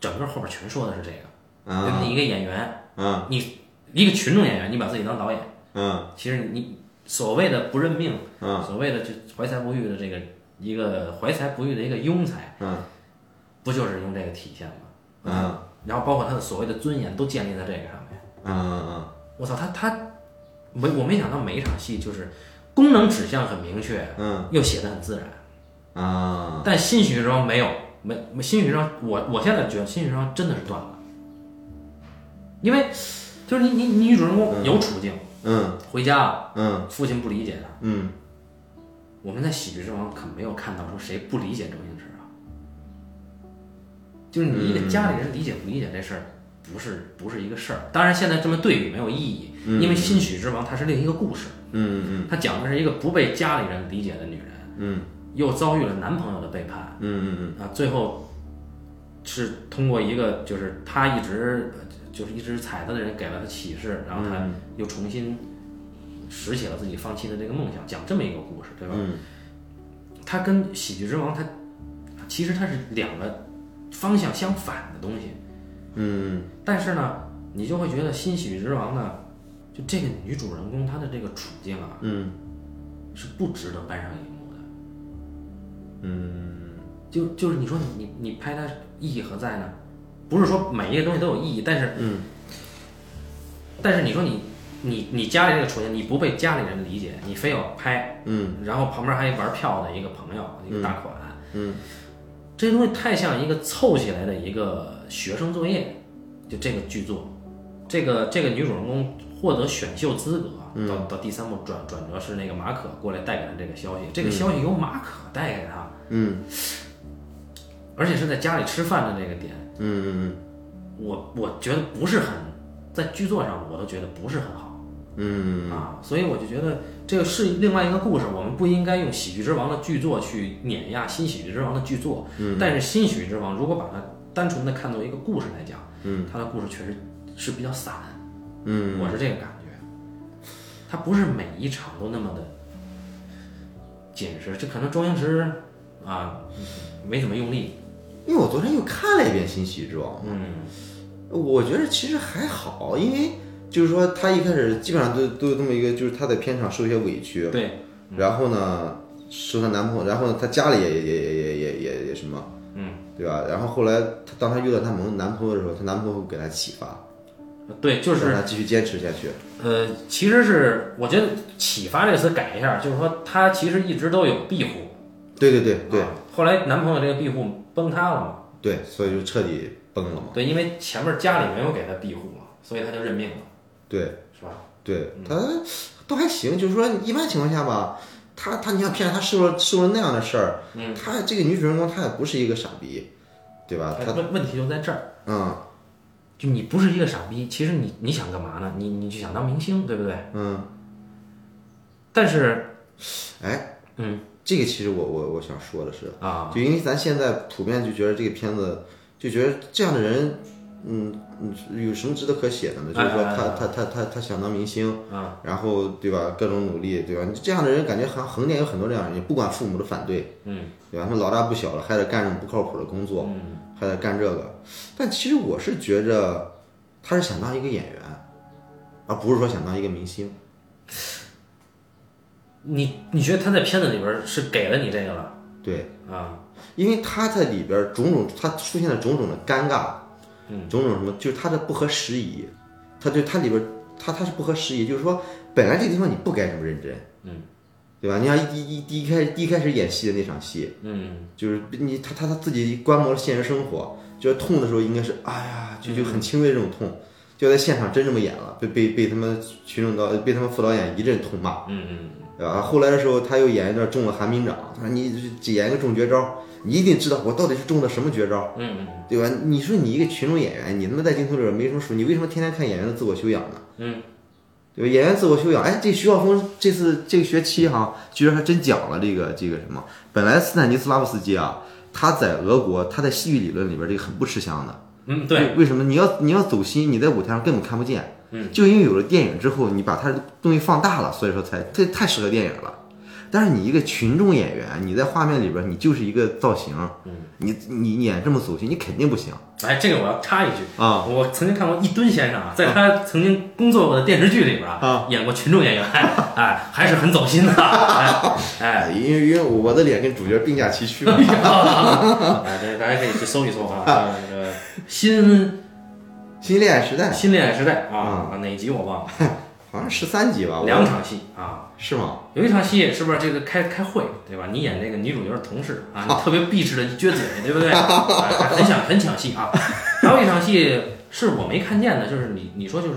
整个后边全说的是这个。对啊吧？你一个演员，嗯你一个群众演员，你把自己当导演，嗯其实你所谓的不认命，嗯所谓的就怀才不遇的这个一个怀才不遇的一个庸才，嗯不就是用这个体现吗？嗯然后包括他的所谓的尊严都建立在这个上面。嗯嗯嗯我操，他他没我没想到每一场戏就是功能指向很明确，嗯。又写的很自然。啊。但新许之王没有，没没新许之王，我我现在觉得新许之王真的是断了，因为就是你你你女主人公有处境，嗯回家了，嗯。父亲不理解他。嗯。我们在喜剧之王可没有看到说谁不理解周星驰啊，就是你一个家里人理解不理解这事儿，不是不是一个事儿。当然现在这么对比没有意义，因为新喜剧之王它是另一个故事，嗯嗯它讲的是一个不被家里人理解的女人，嗯。又遭遇了男朋友的背叛，嗯嗯啊，最后是通过一个就是他一直呃就是一直踩他的人给了他启示，然后他又重新拾起了自己放弃的这个梦想，讲这么一个故事，对吧？嗯它跟《喜剧之王》它其实它是两个方向相反的东西，嗯但是呢，你就会觉得《新喜剧之王》呢，就这个女主人公她的这个处境啊，嗯是不值得搬上荧幕的。嗯就就是你说你你你拍它意义何在呢？不是说每一个东西都有意义，但是嗯。但是你说你你你家里这个处境，你不被家里人理解，你非要拍，嗯。然后旁边还玩票的一个朋友，一个大款，嗯。这东西太像一个凑起来的一个学生作业，就这个剧作，这个这个女主人公获得选秀资格，到到第三部转转折是那个马可过来带给他这个消息，这个消息由马可带给他，嗯。而且是在家里吃饭的那个点，嗯。嗯我我觉得不是很，在剧作上我都觉得不是很好嗯。啊，所以我就觉得这个是另外一个故事，我们不应该用《喜剧之王》的剧作去碾压《新喜剧之王》的剧作，嗯。但是《新喜剧之王》如果把它单纯的看作一个故事来讲，嗯，它的故事确实是比较散，嗯。我是这个感觉，它不是每一场都那么的紧实，这可能周星驰啊没怎么用力，因为我昨天又看了一遍《新喜剧之王》，嗯，我觉得其实还好，因为就是说，她一开始基本上都都有这么一个，就是她在片场受一些委屈，对，然后呢，受她男朋友，然后呢，她家里也也也也也也什么，嗯，对吧？然后后来她当她遇到她男男朋友的时候，她男朋友给她启发，对，就是让她继续坚持下去。呃，其实是我觉得“启发”这个词改一下，就是说她其实一直都有庇护，对对对对，后来男朋友这个庇护。崩塌了嘛，对，所以就彻底崩了嘛。对，因为前面家里没有给他庇护嘛，所以他就认命了，对是吧？对，他都还行，就是说一般情况下吧。他他，你想骗她受了受了那样的事儿，嗯，他这个女主人公她也不是一个傻逼，对吧？他问问题就在这儿，嗯就你不是一个傻逼，其实你你想干嘛呢？你你就想当明星，对不对？嗯，但是，哎，嗯这个其实我我我想说的是，啊，就因为咱现在普遍就觉得这个片子，就觉得这样的人，嗯嗯，有什么值得可写的呢？就是说他他他他他想当明星，啊，然后对吧，各种努力，对吧？你这样的人感觉好像横店有很多这样的人，不管父母的反对，嗯对吧？他们老大不小了，还得干这种不靠谱的工作，嗯还得干这个。但其实我是觉着他是想当一个演员，而不是说想当一个明星。你你觉得他在片子里边是给了你这个了？对，啊？因为他在里边种种，他出现了种种的尴尬，嗯，种种什么，就是他的不合时宜，他对他里边他他是不合时宜，就是说本来这个地方你不该这么认真，嗯，对吧？你像一一第一开第一开始演戏的那场戏，嗯。就是你他他他自己观摩了现实生活，就是痛的时候应该是哎呀，就就很轻微的这种痛，就在现场真这么演了，被被被他们群众导被他们副导演一阵痛骂，嗯嗯对吧？后来的时候他又演一段中了寒冰掌，他说你演一个中绝招，你一定知道我到底是中的什么绝招，嗯嗯对吧？你说你一个群众演员，你他妈在镜头里边没什么数，你为什么天天看演员的自我修养呢？嗯对吧？演员自我修养，哎，这徐晓峰这次这个学期哈，居然还真讲了这个这个什么。本来斯坦尼斯拉夫斯基啊，他在俄国，他在戏剧理论里边这个很不吃香的。嗯，对，为为什么？你要你要走心，你在舞台上根本看不见。嗯，就因为有了电影之后，你把它的东西放大了，所以说才这太适合电影了。但是你一个群众演员，你在画面里边，你就是一个造型，嗯，你你演这么走心，你肯定不行哎，这个我要插一句。啊。我曾经看过一吨先生啊，在他曾经工作过的电视剧里边啊，演过群众演员，(laughs) 哎，还是很走心的，哎因为因为我的脸跟主角并驾齐驱嘛。哎，这大家可以去搜一搜啊，这 (laughs) 个新新恋爱时代新恋爱时代啊，哪一集我忘了，(laughs) 好像十三集吧？两场戏啊，是吗？有一场戏是不是这个开开会对吧？你演这个女主角的同事啊，你特别避世的一撅嘴，对不对？哎 (laughs) 很抢很抢戏啊。还有一场戏是我没看见的，就是你你说就是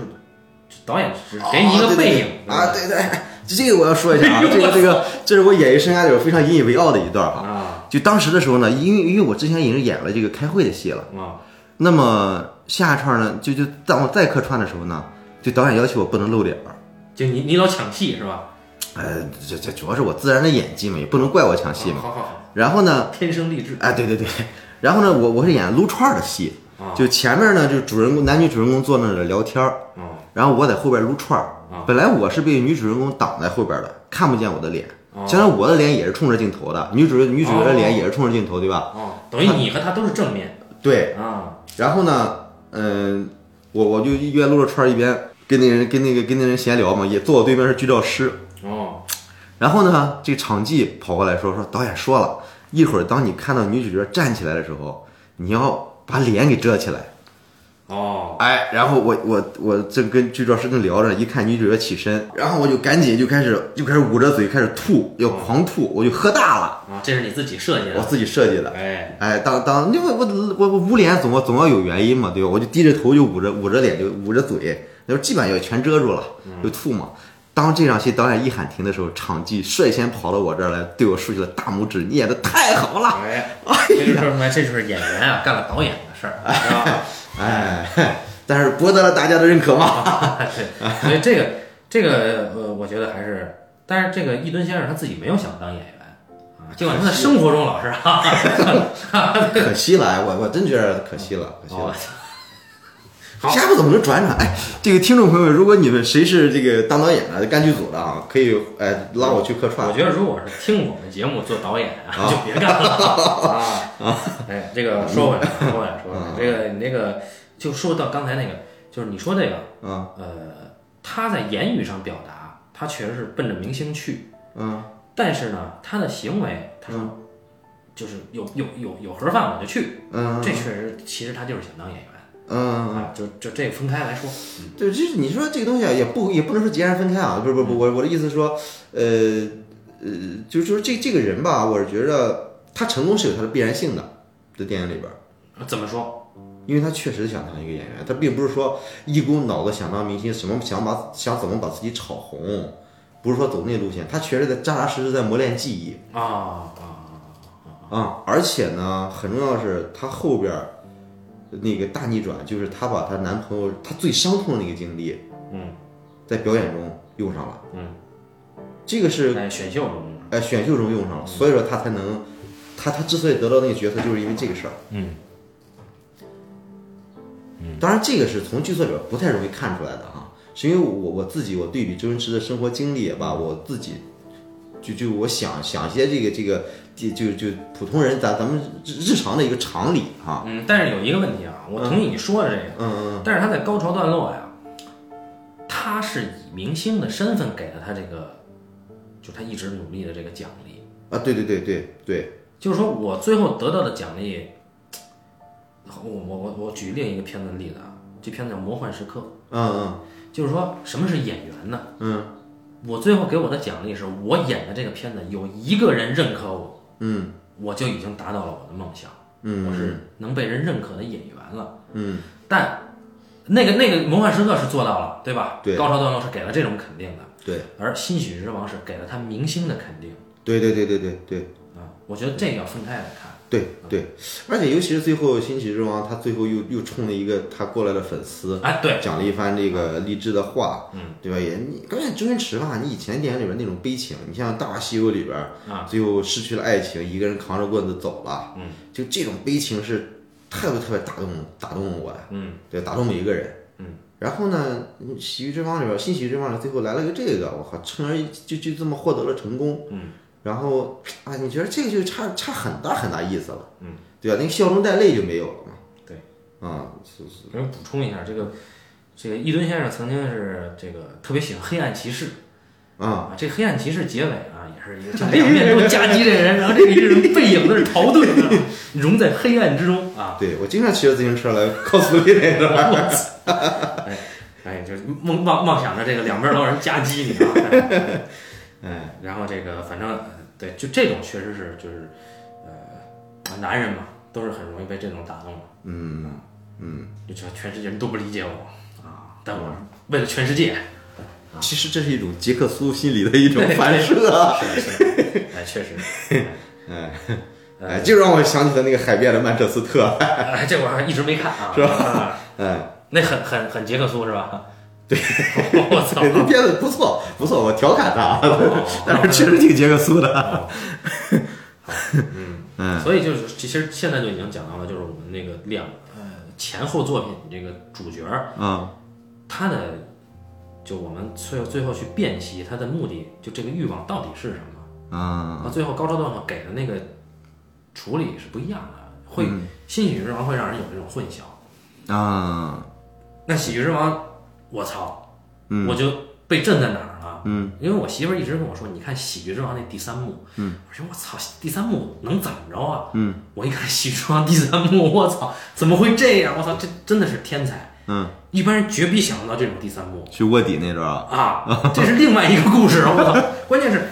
导演只给你一个背影哦啊，对对，哎这个我要说一下啊，(laughs) 这个这个这是我演艺生涯里边非常引以为傲的一段啊。啊就当时的时候呢，因为因为我之前已经演了这个开会的戏了，啊那么下一串呢，就就当我再客串的时候呢，就导演要求我不能露脸儿。就你你老抢戏是吧？呃，这这主要是我自然的演技嘛，也不能怪我抢戏嘛。好好好，然后呢，天生丽质哎，对对对，然后呢，我我是演撸串儿的戏，啊就前面呢，就主人公男女主人公坐那儿聊天儿，啊然后我在后边撸串儿啊。本来我是被女主人公挡在后边的，看不见我的脸。哦相当于我的脸也是冲着镜头的，女主女主角的脸也是冲着镜头，对吧？哦，等于你和她都是正面对。啊然后呢，嗯，我我就一边撸着串一边跟那人跟那个跟那人闲聊嘛，也坐我对面是剧照师。哦然后呢，这场记跑过来说说导演说了，一会儿当你看到女主角站起来的时候，你要把脸给遮起来。哦。哎，然后我我我正跟剧照师正聊着，一看女主角起身，然后我就赶紧就开始就开始捂着嘴开始吐，要狂吐，我就喝大了，啊，这是你自己设计的，我自己设计的。哎。哎，当当，因为我我我捂脸总要总要有原因嘛，对吧？我就低着头就捂着捂着脸就捂着嘴，就基本上也全遮住了，就吐嘛。当这场戏导演一喊停的时候，场记率先跑到我这儿来，对我竖起了大拇指：“你演的太好了哎，这就说明这就是演员啊干了导演。的事儿，是吧？！” (laughs) 哎，但是博得了大家的认可嘛。(laughs) 对，所以这个这个呃，我觉得还是，但是这个易敦先生他自己没有想当演员啊，尽管他在生活中老是哈，可惜了，哎，我我真觉得可惜了，可惜哦了。好下步怎么能转转？哎，这个听众朋友们，如果你们谁是这个当导演的、干剧组的啊，可以哎拉我去客串。我觉得如果是听我们节目做导演啊，就别干了。啊！哎，这个说回来，说回来，说回来，这个你那个就说到刚才那个，就是你说这个，嗯呃，他在言语上表达，他确实是奔着明星去，嗯。但是呢，他的行为，他说就是有有有有盒饭我就去，嗯。这确实其实他就是想当演员嗯，啊，就就这个分开来说，对，就是你说这个东西啊，也不也不能说截然分开啊，不是不是不，我我的意思是说，呃呃，就是说这这个人吧，我是觉得他成功是有他的必然性的，在电影里边儿。怎么说？因为他确实想当一个演员，他并不是说一股脑子想当明星，什么想把想怎么把自己炒红，不是说走那路线，他确实在扎扎实实在磨练技艺啊啊啊、而且呢，很重要的是他后边儿那个大逆转，就是她把她男朋友她最伤痛的那个经历，嗯，在表演中用上了，嗯，这个是在选秀中，哎选秀中用上了，所以说她才能，她她之所以得到那个角色，就是因为这个事儿。嗯。当然，这个是从剧作里边不太容易看出来的哈，是因为我我自己我对比周星驰的生活经历也罢，我自己就就我想想一些这个这个就就就普通人咱咱们日日常的一个常理哈，嗯，但是有一个问题啊，我同意你说的这个，嗯嗯但是他在高潮段落呀，他是以明星的身份给了他这个，就他一直努力的这个奖励，啊，对对对对对，就是说我最后得到的奖励，我我我我举另一个片子的例子啊，这片子叫《魔幻时刻》，嗯。就是说什么是演员呢？嗯。我最后给我的奖励是我演的这个片子有一个人认可我，嗯我就已经达到了我的梦想，嗯我是能被人认可的演员了。嗯但那个那个魔幻时刻是做到了，对吧？对高潮段落是给了这种肯定的，对而新喜剧之王是给了他明星的肯定对对对对对对啊。我觉得这个要分开来看。对对，而且尤其是最后新喜剧之王，他最后又又冲了一个他过来的粉丝，哎，对，讲了一番这个励志的话，嗯，对吧？也你关键周星驰吧，你以前电影里边那种悲情，你像《大话西游》里边啊，最后失去了爱情，一个人扛着棍子走了，嗯，就这种悲情是特别特别打动打动我的，嗯，对，打动每一个人，嗯。然后呢，《喜剧之王》里边，《新喜剧之王》里最后来了个这个，我靠，从而就就这么获得了成功，嗯。然后啊，你觉得这个就差差很大很大意思了，嗯，对吧？那个笑中带泪就没有了嘛，对，啊，是是，我补充一下，这个这个伊顿先生曾经是这个特别喜欢《黑暗骑士》啊。啊，这《黑暗骑士》结尾啊也是一个 (laughs) 就两面都夹击这人，然后这个人背影在那逃遁，融在黑暗之中啊。对我经常骑着自行车来 cosplay 那个。(laughs) 哎哎，就是梦妄妄想着这个两边都有人夹击你啊！(laughs) 哎，然后这个反正呃对，就这种确实是就是呃，男人嘛，都是很容易被这种打动的。嗯嗯，就全全世界人都不理解我啊，但我为了全世界，其实这是一种杰克苏心理的一种反射。是是，哎，确实，(laughs) 哎哎，就让我想起了那个海边的曼彻斯特。哎，这我还一直没看啊，是吧吧？哎，那很很很杰克苏是吧？对，我操！(laughs) 这片子不错不错，我调侃他，哦。但是确实挺杰克苏的。嗯，所以就是其实现在就已经讲到了，就是我们那个两呃前后作品这个主角儿嗯。他的，就我们最后最后去辨析他的目的，就这个欲望到底是什么？啊到最后高潮段落给的那个处理是不一样的，会新喜剧之王会让人有这种混淆。啊那喜剧之王，我操，嗯我就被震在哪儿了？嗯，因为我媳妇儿一直跟我说，你看喜剧之王那第三幕，嗯，我说我操，第三幕能怎么着啊？嗯，我一看喜剧之王第三幕，我操，怎么会这样？我操，这真的是天才，嗯，一般人绝逼想不到这种第三幕去卧底那段儿。啊，这是另外一个故事，我操，关键是。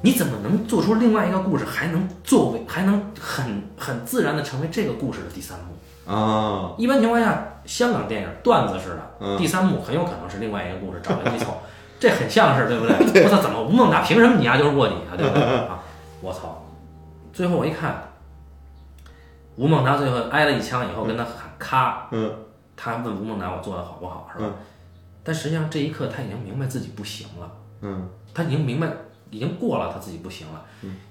你怎么能做出另外一个故事，还能作为，还能很很自然的成为这个故事的第三幕？啊一般情况下，香港电影段子式的、嗯第三幕很有可能是另外一个故事，找人一凑。(laughs) 这很像是对不对？我操，怎么吴孟达凭什么你丫就是卧底啊？对不对 (laughs) 啊？我操！最后我一看，吴孟达最后挨了一枪以后，跟他喊咔，嗯他问吴孟达我做的好不好，是吧？嗯但实际上这一刻他已经明白自己不行了，嗯他已经明白，已经过了他自己不行了，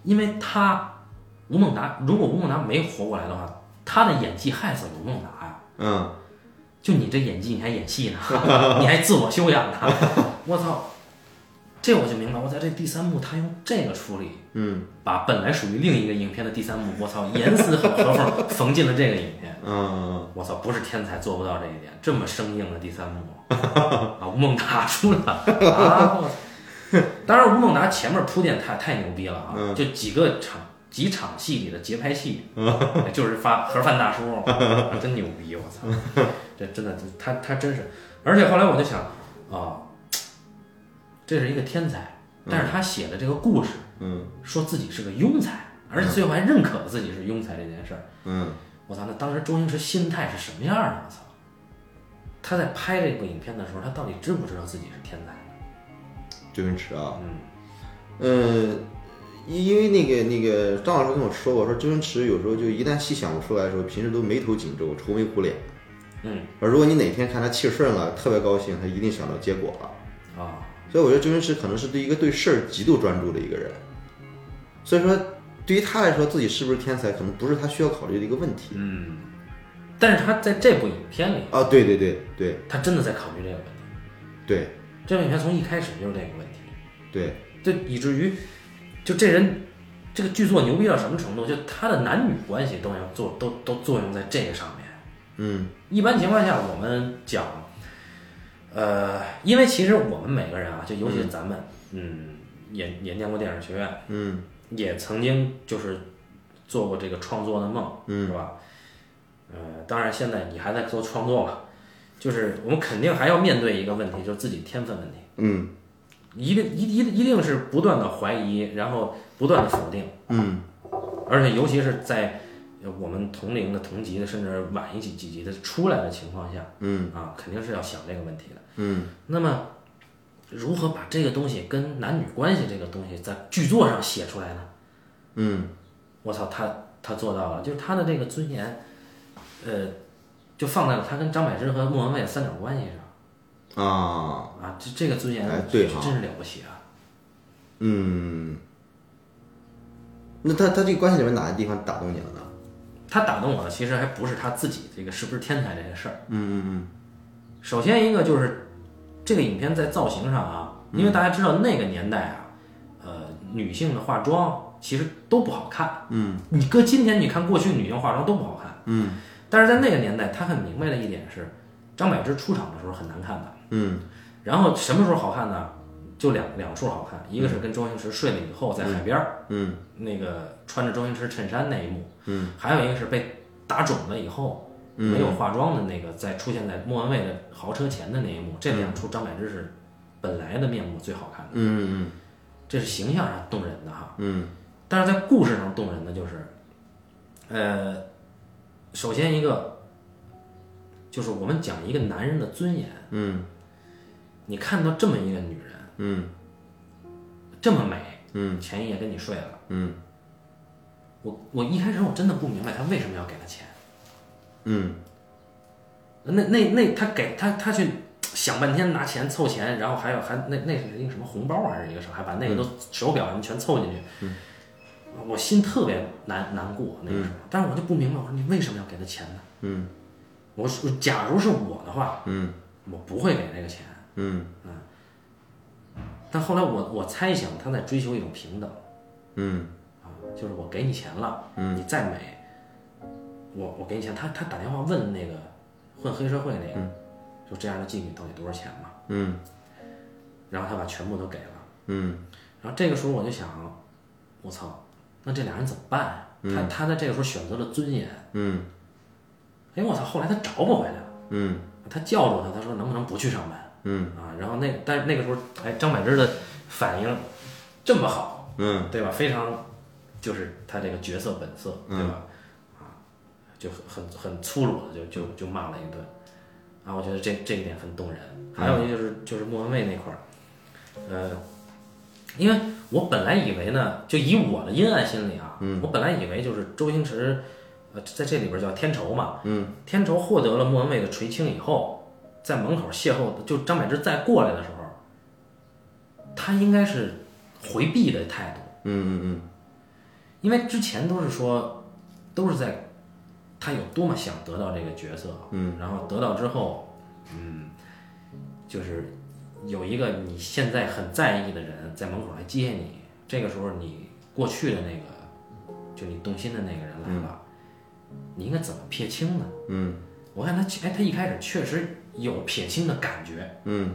因为他吴孟达如果吴孟达没活过来的话，他的演技害死了吴孟达呀。嗯就你这演技，你还演戏呢，(laughs) 你还自我修养呢，(laughs) 我操！这我就明白，我在这第三幕他用这个处理，嗯把本来属于另一个影片的第三幕，我操，严丝合缝缝进了这个影片。嗯我操，不是天才做不到这一点，这么生硬的第三幕啊！吴孟达 (laughs) 出来了啊！当然，吴孟达前面铺垫太太牛逼了啊！嗯就几个场几场戏里的节拍器，就是发盒饭大叔，真牛逼！我操，这真的他他真是，而且后来我就想啊，这是一个天才，但是他写的这个故事，嗯说自己是个庸才，而且最后还认可了自己是庸才这件事儿。嗯我操，那当时周星驰心态是什么样的？我操，他在拍这部影片的时候，他到底知不知道自己是天才？周星驰啊，嗯嗯，因因为那个那个张老师跟我说过，说周星驰有时候就一旦戏想不出来的时候，平时都眉头紧皱、愁眉苦脸。嗯而如果你哪天看他气顺了，特别高兴，他一定想到结果了。啊，所以我觉得周星驰可能是对一个对事儿极度专注的一个人。所以说，对于他来说，自己是不是天才，可能不是他需要考虑的一个问题。嗯，但是他在这部影片里，啊，对对对对他真的在考虑这个问题。对这部影片从一开始就是这个问题，对，就以至于，就这人，这个剧作牛逼到什么程度？就他的男女关系都要做都都作用在这个上面。嗯一般情况下，我们讲，呃，因为其实我们每个人啊，就尤其是咱们，嗯，也也念过电影学院，嗯也曾经就是做过这个创作的梦，嗯是吧？呃，当然现在你还在做创作嘛，就是我们肯定还要面对一个问题，就是自己天分问题，嗯一定一一一定是不断的怀疑，然后不断的否定，嗯。而且尤其是在呃我们同龄的、同级的，甚至晚一几几级的出来的情况下，嗯。啊，肯定是要想这个问题的。嗯。那么，如何把这个东西跟男女关系这个东西在剧作上写出来呢？嗯。我操，他他做到了，就是他的这个尊严，呃，就放在了他跟张柏芝和莫文蔚的三角关系上啊啊，这这个尊严哎对哈真是了不起啊！嗯，那他他这个关系里面哪个地方打动你了呢？他打动我的其实还不是他自己这个是不是天才这件事儿。嗯嗯首先一个就是这个影片在造型上啊，因为大家知道那个年代啊，呃，女性的化妆其实都不好看。嗯你搁今天你看过去女性化妆都不好看，嗯但是在那个年代，他很明白的一点是，张柏芝出场的时候很难看的。嗯。然后什么时候好看呢？就两两处好看，一个是跟周星驰睡了以后在海边儿、嗯。那个穿着周星驰衬衫那一幕，嗯，还有一个是被打肿了以后、没有化妆的那个，在出现在莫文蔚的豪车前的那一幕，这两处张柏芝是本来的面目最好看的，嗯。这是形象上动人的哈。嗯。但是在故事上动人的就是，呃，首先一个就是我们讲一个男人的尊严，嗯你看到这么一个女人嗯。这么美，嗯。前一夜跟你睡了，嗯。我我一开始我真的不明白他为什么要给她钱，嗯。那那那他给他他去想半天拿钱凑钱，然后还有还那那是一个什么红包还是一个什么，还把那个都手表什么全凑进去，我心特别难难过那个时候，但是我就不明白，我说你为什么要给他钱呢？嗯。我说假如是我的话，嗯。我不会给那个钱。嗯但后来我我猜想他在追求一种平等嗯啊，就是我给你钱了，你再美，我我给你钱。他他打电话问那个混黑社会那个，就这样的妓女到底多少钱嘛？嗯然后他把全部都给了。嗯然后这个时候我就想，我操，那这俩人怎么办啊？他他在这个时候选择了尊严。嗯哎，我操！后来他找不回来了，嗯他叫住他，他说能不能不去上班嗯啊？然后那，但是那个时候，哎，张柏芝的反应这么好，嗯对吧？非常就是他这个角色本色，对吧？啊，就很很很粗鲁的就就就骂了一顿，啊，我觉得这这一点很动人。还有一个就是就是莫文蔚那块儿，呃，因为我本来以为呢，就以我的阴暗心理啊，嗯我本来以为就是周星驰，呃，在这里边叫天仇嘛，嗯，天仇获得了莫文蔚的垂青以后，在门口邂逅，就张柏芝再过来的时候，他应该是回避的态度，嗯嗯嗯。因为之前都是说，都是在他有多么想得到这个角色，嗯，然后得到之后，嗯，就是有一个你现在很在意的人在门口来接你，这个时候你过去的那个，就你动心的那个人来了，你应该怎么撇清呢？嗯。我看他，哎，他一开始确实有撇清的感觉，嗯。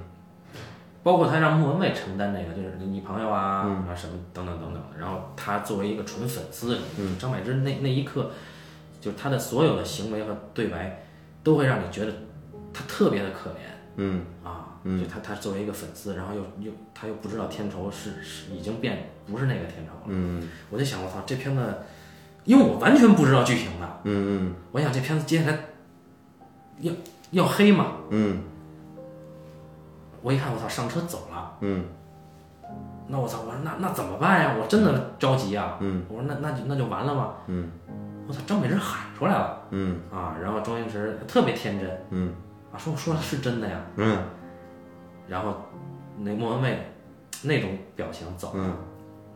包括他让莫文蔚承担那个，就是你朋友啊，嗯。啊什么等等等等的。然后他作为一个纯粉丝，嗯。张柏芝那那一刻，就是他的所有的行为和对白，都会让你觉得他特别的可怜。嗯。啊。就他他作为一个粉丝，然后又又他又不知道天仇是是已经变不是那个天仇了。嗯。我就想，我操，这片子，因为我完全不知道剧情的，嗯。我想这片子接下来要要黑嘛，嗯我一看，我操，上车走了。嗯那我操！我说那那怎么办呀？我真的着急啊！嗯，我说那那就那就完了吗？嗯，我操！张美人喊出来了嗯啊！然后周星驰特别天真嗯啊，说我说的是真的呀。嗯然后那莫文蔚那种表情走了，嗯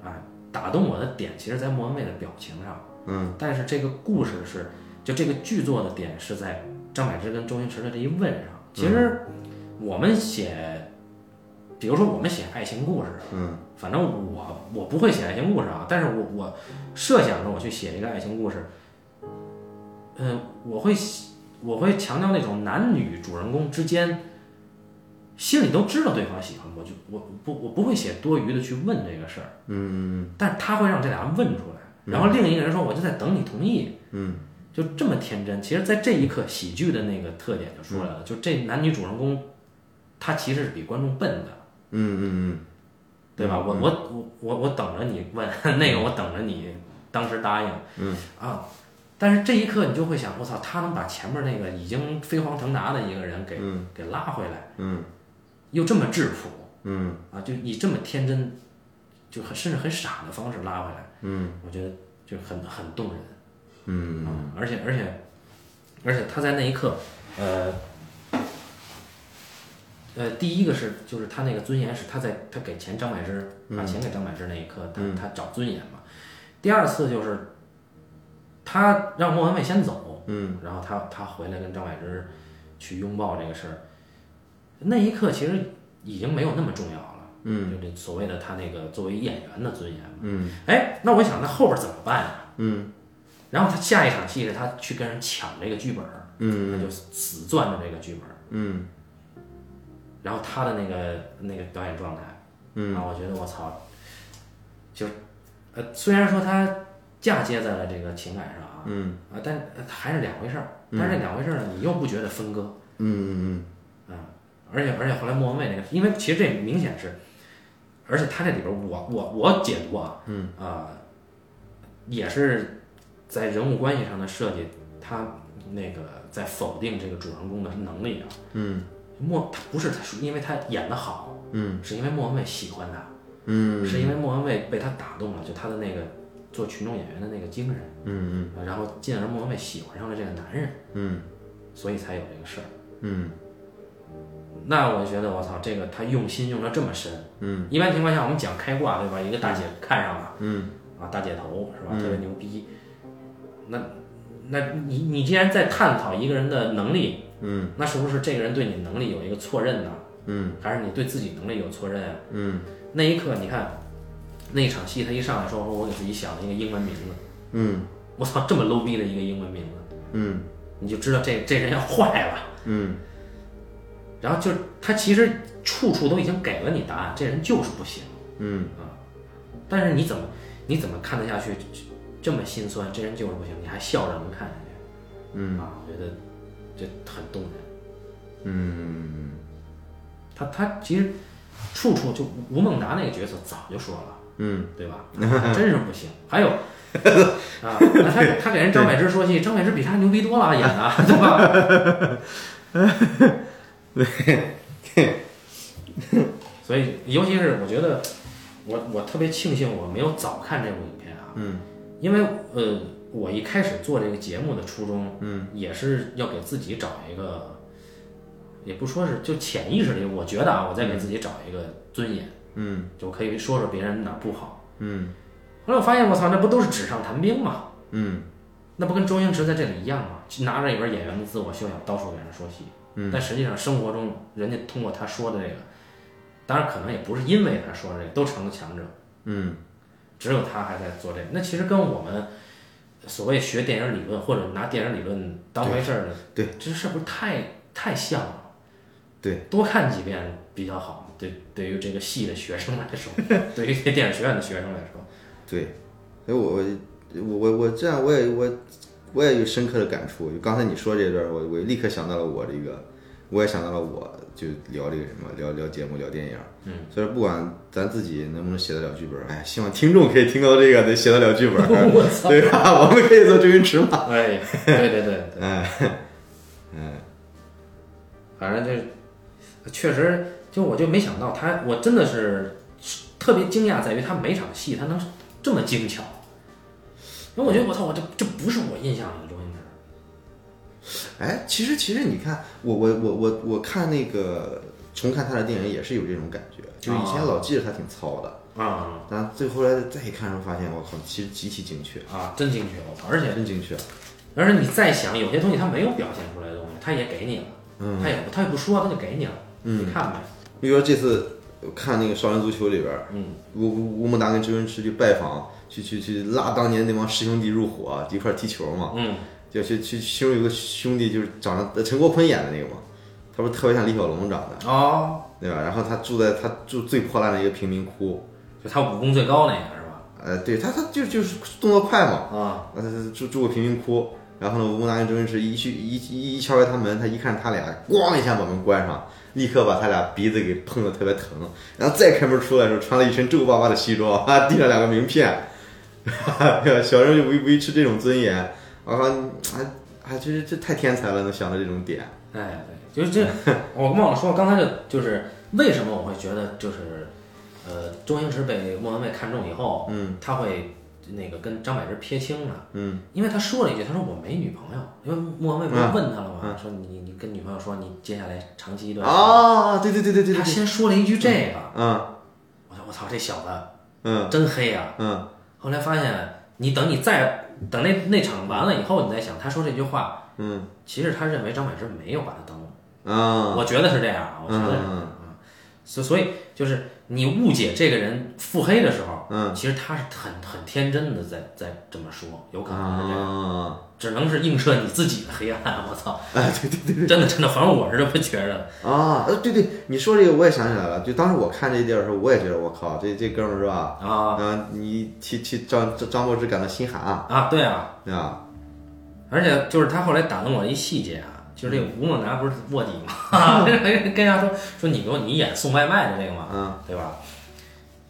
哎，打动我的点其实在莫文蔚的表情上，嗯但是这个故事是就这个剧作的点是在张柏芝跟周星驰的这一问上。其实我们写，比如说我们写爱情故事，嗯反正我我不会写爱情故事啊，但是我我设想着我去写一个爱情故事，嗯、我会我会强调那种男女主人公之间心里都知道对方喜欢，我就我不我不会写多余的去问这个事儿，嗯。但是他会让这俩人问出来，然后另一个人说我就在等你同意，嗯就这么天真。其实，在这一刻，喜剧的那个特点就出来了，就这男女主人公，他其实是比观众笨的。嗯嗯嗯对吧？我我我我我等着你问 (laughs) 那个，我等着你当时答应。嗯啊，但是这一刻你就会想，我操，他能把前面那个已经飞黄腾达的一个人给、嗯给拉回来，嗯又这么质朴嗯啊，就以这么天真，就很甚至很傻的方式拉回来，嗯我觉得就很很动人。嗯啊，而且而且而且他在那一刻，呃。呃，第一个是就是他那个尊严是他在他给钱张柏芝把钱给张柏芝那一刻，他他找尊严嘛。第二次就是他让莫文蔚先走，嗯然后他他回来跟张柏芝去拥抱这个事儿，那一刻其实已经没有那么重要了。嗯，就这所谓的他那个作为演员的尊严嘛。嗯哎，那我想那后边怎么办呀？嗯然后他下一场戏是他去跟人抢这个剧本儿，嗯。他就死攥着这个剧本儿，嗯。然后他的那个那个表演状态，嗯。啊，我觉得我操，就呃，虽然说他嫁接在了这个情感上啊，嗯。啊，但呃还是两回事儿。但是这两回事儿呢，你又不觉得分割，嗯嗯啊，而且而且后来莫文蔚那个，因为其实这明显是，而且他这里边我我我解读啊，嗯。啊，也是在人物关系上的设计，他那个在否定这个主人公的能力啊。嗯莫他不是他是因为他演得好，嗯是因为莫文蔚喜欢他，嗯是因为莫文蔚被他打动了，就他的那个做群众演员的那个精神，嗯嗯然后进而莫文蔚喜欢上了这个男人，嗯所以才有这个事儿。嗯那我觉得我操，这个他用心用的这么深。嗯一般情况下我们讲开挂对吧？一个大姐看上了嗯啊，大姐头是吧？嗯特别牛逼。那那你你既然在探讨一个人的能力，嗯那是不是这个人对你能力有一个错认呢？嗯还是你对自己能力有错认啊？嗯那一刻你看，那一场戏他一上来说，我给自己想了一个英文名字，嗯我操，这么 low 逼的一个英文名字，嗯你就知道这这人要坏了。嗯然后就是他其实处处都已经给了你答案，这人就是不行。嗯啊但是你怎么你怎么看得下去？这么心酸，这人就是不行，你还笑着能看下去嗯啊？我觉得这很动人。嗯他他其实处处就吴孟达那个角色早就说了，嗯对吧？真是不行。还有 (laughs) 啊，那他他给人张柏芝说戏，张柏芝比他牛逼多了，演的对吧？(laughs) 所以尤其是我觉得我我特别庆幸我没有早看这部影片啊，嗯因为呃我一开始做这个节目的初衷，嗯，也是要给自己找一个，也不说是就潜意识里，我觉得啊，我在给自己找一个尊严，嗯就可以说说别人哪儿不好。嗯后来我发现，我操，那不都是纸上谈兵吗？嗯那不跟周星驰在这里一样吗？拿着一本演员的自我修养，到处给人说戏。嗯但实际上生活中，人家通过他说的这个，当然可能也不是因为他说的这个，都成了强者，嗯只有他还在做这个。那其实跟我们所谓学电影理论或者拿电影理论当回事儿的，对，这是不是太太像了？对，多看几遍比较好。对，对于这个戏的学生来说，(laughs) 对于电影学院的学生来说，对，所以我我我我这样我也我我也有深刻的感触。刚才你说这段儿，我我立刻想到了我这个，我也想到了我就聊这个什么聊聊节目聊电影。嗯，所以不管咱自己能不能写得了剧本儿，哎，希望听众可以听到这个能写得了剧本，(laughs) 我操！对吧？我们可以做周星驰嘛。哎，对对对对，哎，(laughs) 哎，反正就是确实，就我就没想到他，我真的是特别惊讶，在于他每场戏他能这么精巧。因为我觉得我操，我这这不是我印象里。哎，其实其实你看，我我我我我看那个重看他的电影也是有这种感觉，就是以前老记着他挺糙的，啊但最后来再一看时候发现，我靠，其实极其精确，啊，真精确！我操，而且真精确。而且你再想，有些东西他没有表现出来的东西，他也给你了，嗯他也不他也不说，他就给你了，嗯你看呗，比如说这次看那个《少林足球》里边儿，嗯，吴吴吴孟达跟周星驰去拜访，去去去拉当年那帮师兄弟入伙，一块儿踢球嘛，嗯就去去其中有个兄弟就是长得呃陈国坤演的那个嘛，他不是特别像李小龙长得，哦，对吧？然后他住在他住最破烂的一个贫民窟，就他武功最高那个是吧？呃，对他他就就是动作快嘛，啊，呃，住住个贫民窟，然后呢，吴孟达跟周星驰一去一一一敲开他门，他一看他俩，咣一下把门关上，立刻把他俩鼻子给碰得特别疼，然后再开门出来的时候，穿了一身皱巴巴的西装，啊，递上两个名片，(laughs) 小人就维维持这种尊严，我靠，还还这这太天才了，能想到这种点，哎，对，就是这，我忘了说，刚才这就是为什么我会觉得就是，呃，周星驰被莫文蔚看中以后，嗯他会那个跟张柏芝撇清了，嗯因为他说了一句，他说我没女朋友，因为莫文蔚不是嗯问他了吗？嗯说你你跟女朋友说你接下来长期一段，啊，对对对对对他，先说了一句这个，嗯我说我操，这小子嗯真黑啊！嗯后来发现，你等你再等那那场完了以后，你再想他说这句话，嗯。其实他认为张柏芝没有把他当啊，我觉得是这样啊，我觉得是嗯啊，所所以就是你误解这个人腹黑的时候，嗯其实他是很很天真的在在这么说，有可能是这样，啊，只能是映射你自己的黑暗。我操，(laughs) 哎，对对对。真的真的，反正我是这么觉着。啊，呃，对对，你说这个我也想起来了，就当时我看这地儿的时候，我也觉得我靠，这这哥们儿是吧？啊啊，你替替张张张柏芝感到心寒啊，啊，对啊，对吧？而且就是他后来打动我的一细节啊，就是这个吴孟达不是卧底吗，(laughs) (laughs) 跟人家说说你给我你演送外卖的这个嘛，嗯对吧？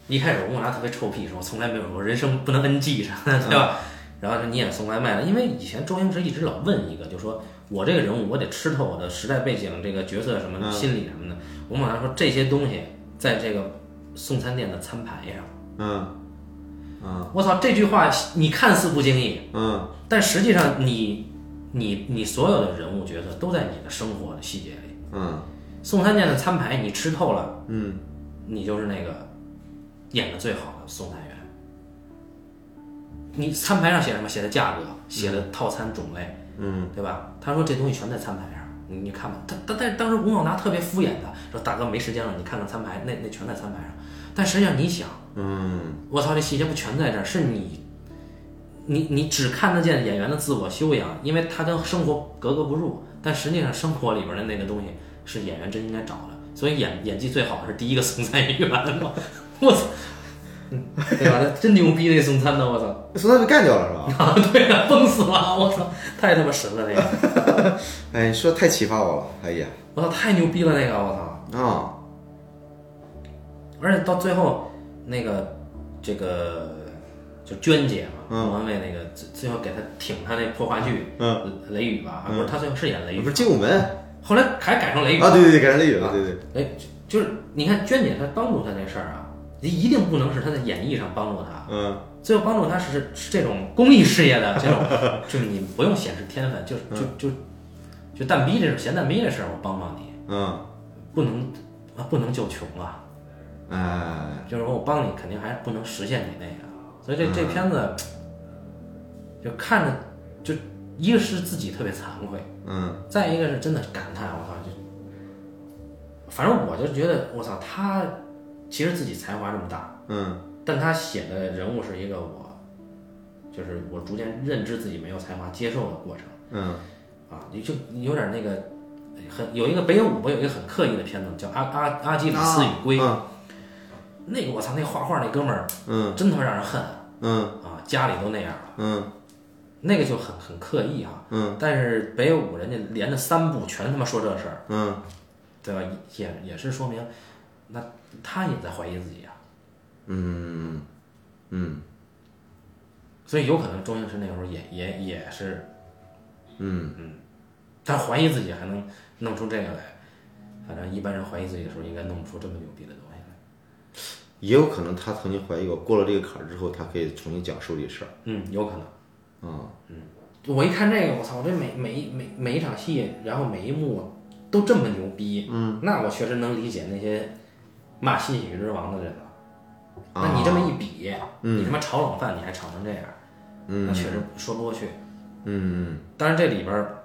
一开始吴孟达特别臭屁，说从来没有，我人生不能 NG 啥的，(laughs) 对吧？然后说你演送外卖的，因为以前周星驰一直老问一个，就说我这个人物我得吃透我的时代背景、这个角色什么心理什么的。吴孟达说这些东西在这个送餐店的餐牌上，嗯嗯我操，这句话你看似不经意，嗯但实际上你你你所有的人物角色都在你的生活的细节里。嗯送餐店的餐牌你吃透了，嗯你就是那个演的最好的送餐员。你餐牌上写什么？写的价格，写的套餐种类，嗯对吧？他说这东西全在餐牌上，你你看吧。他他但当时吴孟达特别敷衍他，说大哥没时间了，你看看餐牌，那那全在餐牌上。但实际上你想，嗯我操，这细节不全在这儿？是你，你你只看得见演员的自我修养，因为他跟生活格格不入。但实际上生活里边的那个东西是演员真应该找的，所以演演技最好的是第一个送餐员嘛。我操，嗯对吧？他真牛逼那送餐的，我操，送餐被干掉了是吧？啊，对呀、崩死了，我操，太他妈神了那个，(laughs) 哎，你说太启发我了，哎呀我操，太牛逼了那个，我操。啊，而且到最后，那个这个就娟姐嘛，嗯。莫文蔚那个最最后给他挺他那破话剧，嗯，雷雨吧，不是他最后是演雷雨不是，精武门。后来还改成雷雨啊，对对对，改成雷雨了，对对，哎，就是你看娟姐她帮助他那事儿啊，一定不能是他在演绎上帮助他，嗯。最后帮助他是是这种公益事业的这种，(laughs) 就是你不用显示天分，就是就就就蛋逼这种闲蛋逼这事儿，我帮帮你，嗯，不能啊不能救穷啊，哎，就是说我帮你肯定还是不能实现你那个，所以这这片子就看着就一个是自己特别惭愧，嗯。再一个是真的感叹，我操，就反正我就觉得我操他其实自己才华这么大。嗯。但他写的人物是一个我，就是我逐渐认知自己没有才华、接受的过程嗯。啊，你就有点那个很有一个北野武不有一个很刻意的片子叫《阿阿阿基里斯与龟》，嗯那个我操，那画画那哥们儿嗯。真他妈让人恨嗯。啊，家里都那样了，嗯。那个就很很刻意哈、嗯。但是北野武人家连着三部全他妈说这事儿，嗯。对吧？也也是说明，那他也在怀疑自己啊，嗯。嗯。所以有可能周星驰那时候也也也是。嗯。嗯。他怀疑自己还能弄出这个来，反正一般人怀疑自己的时候，应该弄不出这么牛逼的东西。来。也有可能他曾经怀疑过，过了这个坎儿之后，他可以重新讲述这事儿。嗯，有可能。啊，嗯我一看这个，我操！我这每每一每每一场戏，然后每一幕都这么牛逼，嗯，那我确实能理解那些骂新喜剧之王的人了。那你这么一比，你他妈炒冷饭你还炒成这样，嗯那确实说不过去。嗯但是这里边儿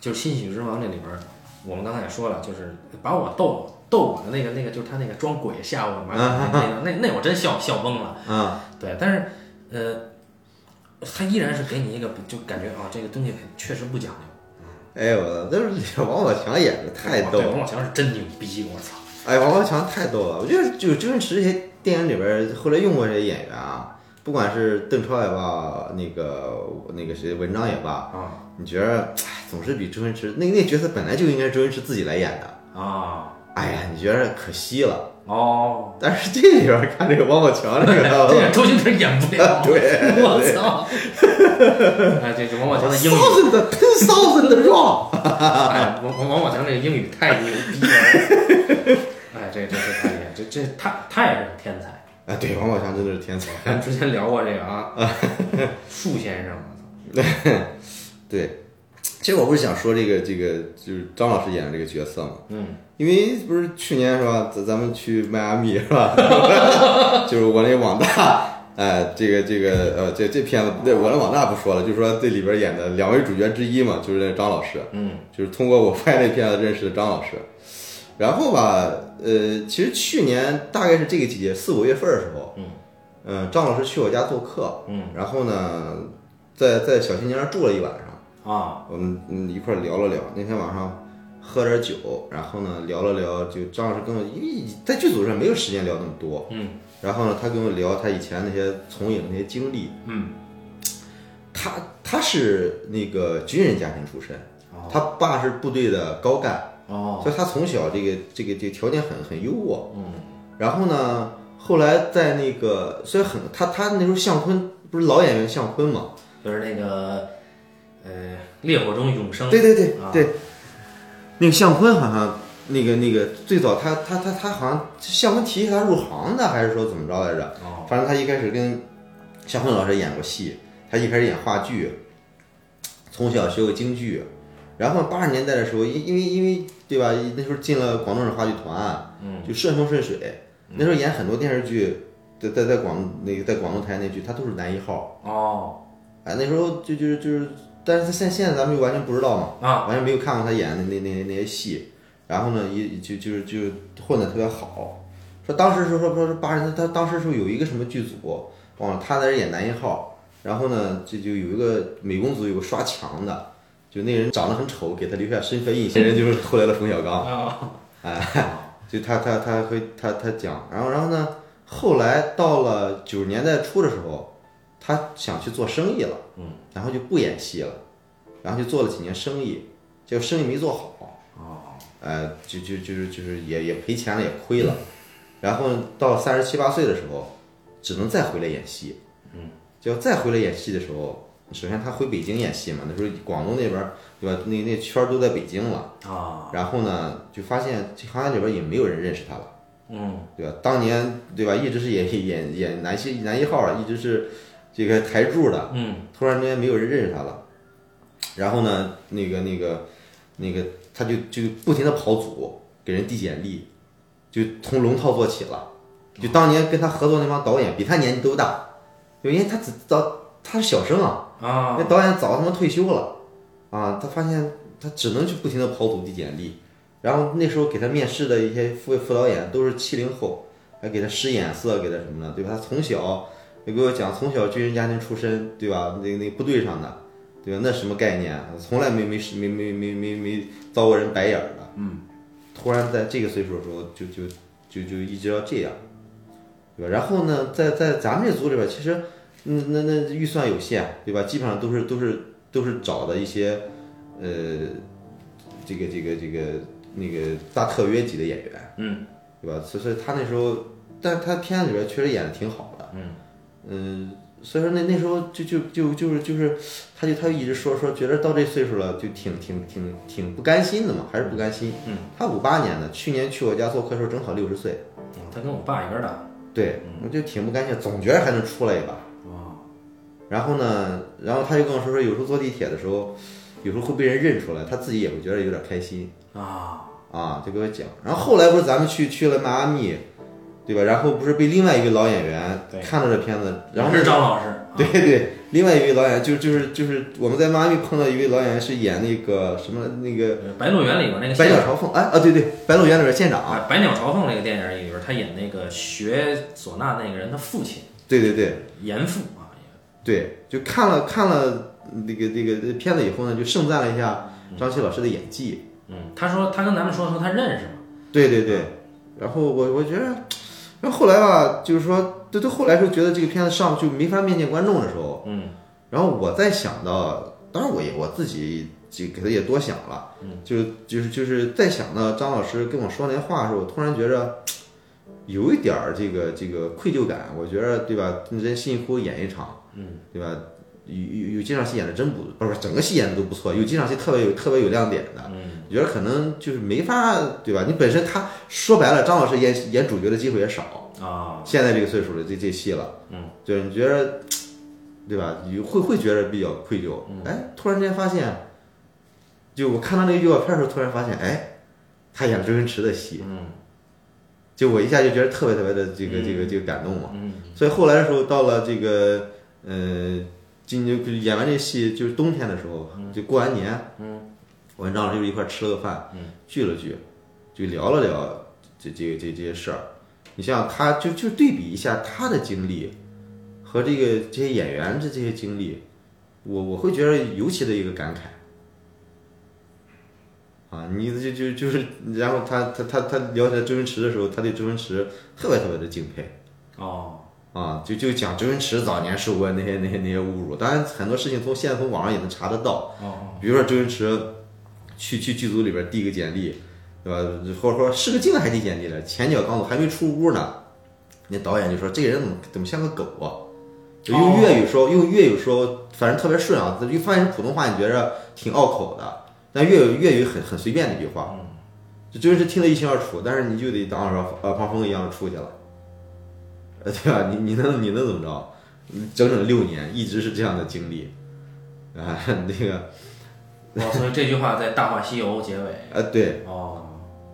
就是新喜剧之王这里边儿，我们刚才也说了，就是把我逗逗我的那个那个，就是他那个装鬼吓我嘛，那个那那我真笑笑懵了。啊对，但是呃，他依然是给你一个就感觉啊，这个东西确实不讲究。哎呦我操，这是王宝强演的太逗了。王宝强是真牛逼，我操！哎，王宝强太逗了。我觉得就周星驰这些电影里边后来用过这些演员啊，不管是邓超也罢，那个那个谁文章也罢，啊你觉得哎总是比周星驰那那角色本来就应该是周星驰自己来演的。啊哎呀，你觉得可惜了。哦，但是这里边看这个王宝强这个，(laughs) 这个周星驰演不了。(laughs) (laughs) 对我操！哎，这这王宝强的英语，thousand ten thousand wrong。哎，王王王宝强这个英语太牛逼了。哎，这这这太厉害，这这他他也是个天才。哎，对，王宝强真的是天才。咱之前聊过这个啊，树先生，我操！对，其实我不是想说这个这个就是张老师演的这个角色嘛，嗯，因为不是去年是吧，咱咱们去迈阿密是吧，(laughs) 就是我那网大，哎，这个这个呃，这这片子，对我那网大不说了，就说这里边演的两位主角之一嘛，就是那张老师，嗯，就是通过我拍那片子认识的张老师。然后吧，呃，其实去年大概是这个季节，四五月份的时候，嗯，呃，张老师去我家做客，嗯，然后呢，在在小新娘住了一晚上。啊，我们嗯一块儿聊了聊，那天晚上喝点酒，然后呢聊了聊，就张老师跟我，因为在剧组上没有时间聊那么多，嗯，然后呢他跟我聊他以前那些从影那些经历，嗯，他他是那个军人家庭出身，哦。他爸是部队的高干，哦，所以他从小这个这个这个条件很很优渥，嗯，然后呢后来在那个虽然很他他那时候向坤不是老演员向坤嘛，就是那个呃，烈火中永生，对对对啊对，那个向坤好像那个那个最早他他他他好像向坤提起他入行的，还是说怎么着来着？哦，反正他一开始跟向坤老师演过戏，他一开始演话剧，从小学过京剧，然后八十年代的时候，因因为因为对吧？那时候进了广东省话剧团，嗯，就顺风顺水。那时候演很多电视剧，在在在广那个在广东台那剧，他都是男一号。哦，哎，那时候就就是就是，但是他现现在咱们就完全不知道嘛。啊，完全没有看过他演的那那那些戏，然后呢，也就就是就混得特别好。说当时说说说八十，他当时说有一个什么剧组，忘了他在这演男一号，然后呢，这就有一个美工组有个刷墙的，就那人长得很丑，给他留下深刻印象。那人就是后来的冯小刚，啊，(laughs) 就他他他会他他讲，然后然后呢，后来到了九十年代初的时候，他想去做生意了，嗯，然后就不演戏了，然后就做了几年生意，结果生意没做好，哦，呃，就就就是就是也也赔钱了，也亏了，然后到三十七八岁的时候，只能再回来演戏，嗯，结果再回来演戏的时候，首先他回北京演戏嘛，那时候广东那边儿对吧？那那圈儿都在北京了，啊，然后呢，就发现这行业里边儿也没有人认识他了。嗯。对吧？当年对吧，一直是演演演男戏男一号儿，一直是这个台柱的，嗯突然之间没有人认识他了，然后呢，那个那个那个他就就不停的跑组，给人递简历，就从龙套做起了。就当年跟他合作那帮导演比他年纪都大，因为他只早他是小生啊，啊那导演早他妈退休了，啊，他发现他只能去不停的跑组递简历，然后那时候给他面试的一些副副导演都是七零后，还给他使眼色，给他什么呢？对吧？他从小就给我讲，从小军人家庭出身，对吧？那那部队上的，对吧？那什么概念？从来没没没没没没没遭过人白眼儿的，嗯，突然在这个岁数的时候，就就就就一直要这样，对吧？然后呢，在在咱们这组里边，其实。嗯，那那预算有限，对吧？基本上都是都是都是找的一些，呃，这个这个这个那个大特约级的演员，嗯，对吧？所以他那时候，但是他片子里边确实演的挺好的，嗯嗯，所以说那那时候就就就就是就是，他就他就一直说说，觉得到这岁数了，就挺挺挺挺不甘心的嘛，还是不甘心。嗯，他五八年的，去年去我家做客的时候正好六十岁，嗯他跟我爸一边大。对，我就挺不甘心，总觉得还能出来一把。哦然后呢，然后他就跟我说说，有时候坐地铁的时候，有时候会被人认出来，他自己也会觉得有点开心啊啊，就给我讲。然后后来不是咱们去去了迈阿密，对吧？然后不是被另外一位老演员看到这片子，然后是张老师。啊对对，另外一位老演就就是就是我们在迈阿密碰到一位老演员是演那个什么那个呃白鹿原里边那个百县鸟朝凤，哎啊对对，白鹿原里边县长，啊，百鸟朝凤那个电影里边，他演那个学唢呐那个人的父亲对对对。严父啊，对，就看了看了那个那个片子以后呢，就盛赞了一下张琪老师的演技。嗯，他说他跟咱们说说他认识嘛，对对对，然后我我觉得，然后后来吧，就是说，对对，后来就觉得这个片子上就没法面见观众的时候，嗯，然后我再想到，当然我也我自己就给他也多想了，嗯，就就是就是在想到张老师跟我说那话的时候，我突然觉着。有一点儿这个这个愧疚感，我觉着对吧？人辛辛苦苦演一场，嗯，对吧？有有有几场戏演的真不不是整个戏演的都不错，有几场戏特别有特别有亮点的，嗯，我觉得可能就是没法对吧？你本身他说白了，张老师演演主角的机会也少啊，现在这个岁数了，这这戏了，嗯，对，你觉得对吧？你会会觉得比较愧疚，哎，突然间发现，就我看到那个预告片的时候，突然发现，哎，他演周星驰的戏，嗯，就我一下就觉得特别特别的这个这个这个感动嘛，嗯，所以后来的时候到了这个呃，今年就演完这戏就是冬天的时候，就过完年，嗯，我跟张老师就一块儿吃了个饭，嗯，聚了聚，就聊了聊这这这这些事儿。你想想，他就就对比一下他的经历和这个这些演员的这些经历，我我会觉得尤其的一个感慨。啊，你就就就是，然后他他他他聊起来周星驰的时候，他对周星驰特别特别的敬佩。哦，啊，就就讲周星驰早年受过那些那些那些侮辱，当然很多事情从现在从网上也能查得到。哦，比如说周星驰去去剧组里边递个简历，对吧？或者说试个镜还递简历了，前脚刚走还没出屋呢，那导演就说这个人怎么怎么像个狗啊？就用粤语说，用粤语说，反正特别顺啊。就翻译成普通话，你觉着挺拗口的，但粤语粤语很很随便的一句话。就周星驰听得一清二楚，但是你就得当说呃方峰一样出去了。呃，对吧？你你能你能怎么着？整整六年一直是这样的经历，啊，那个，哦，所以这句话在《大话西游》结尾。啊，对，哦，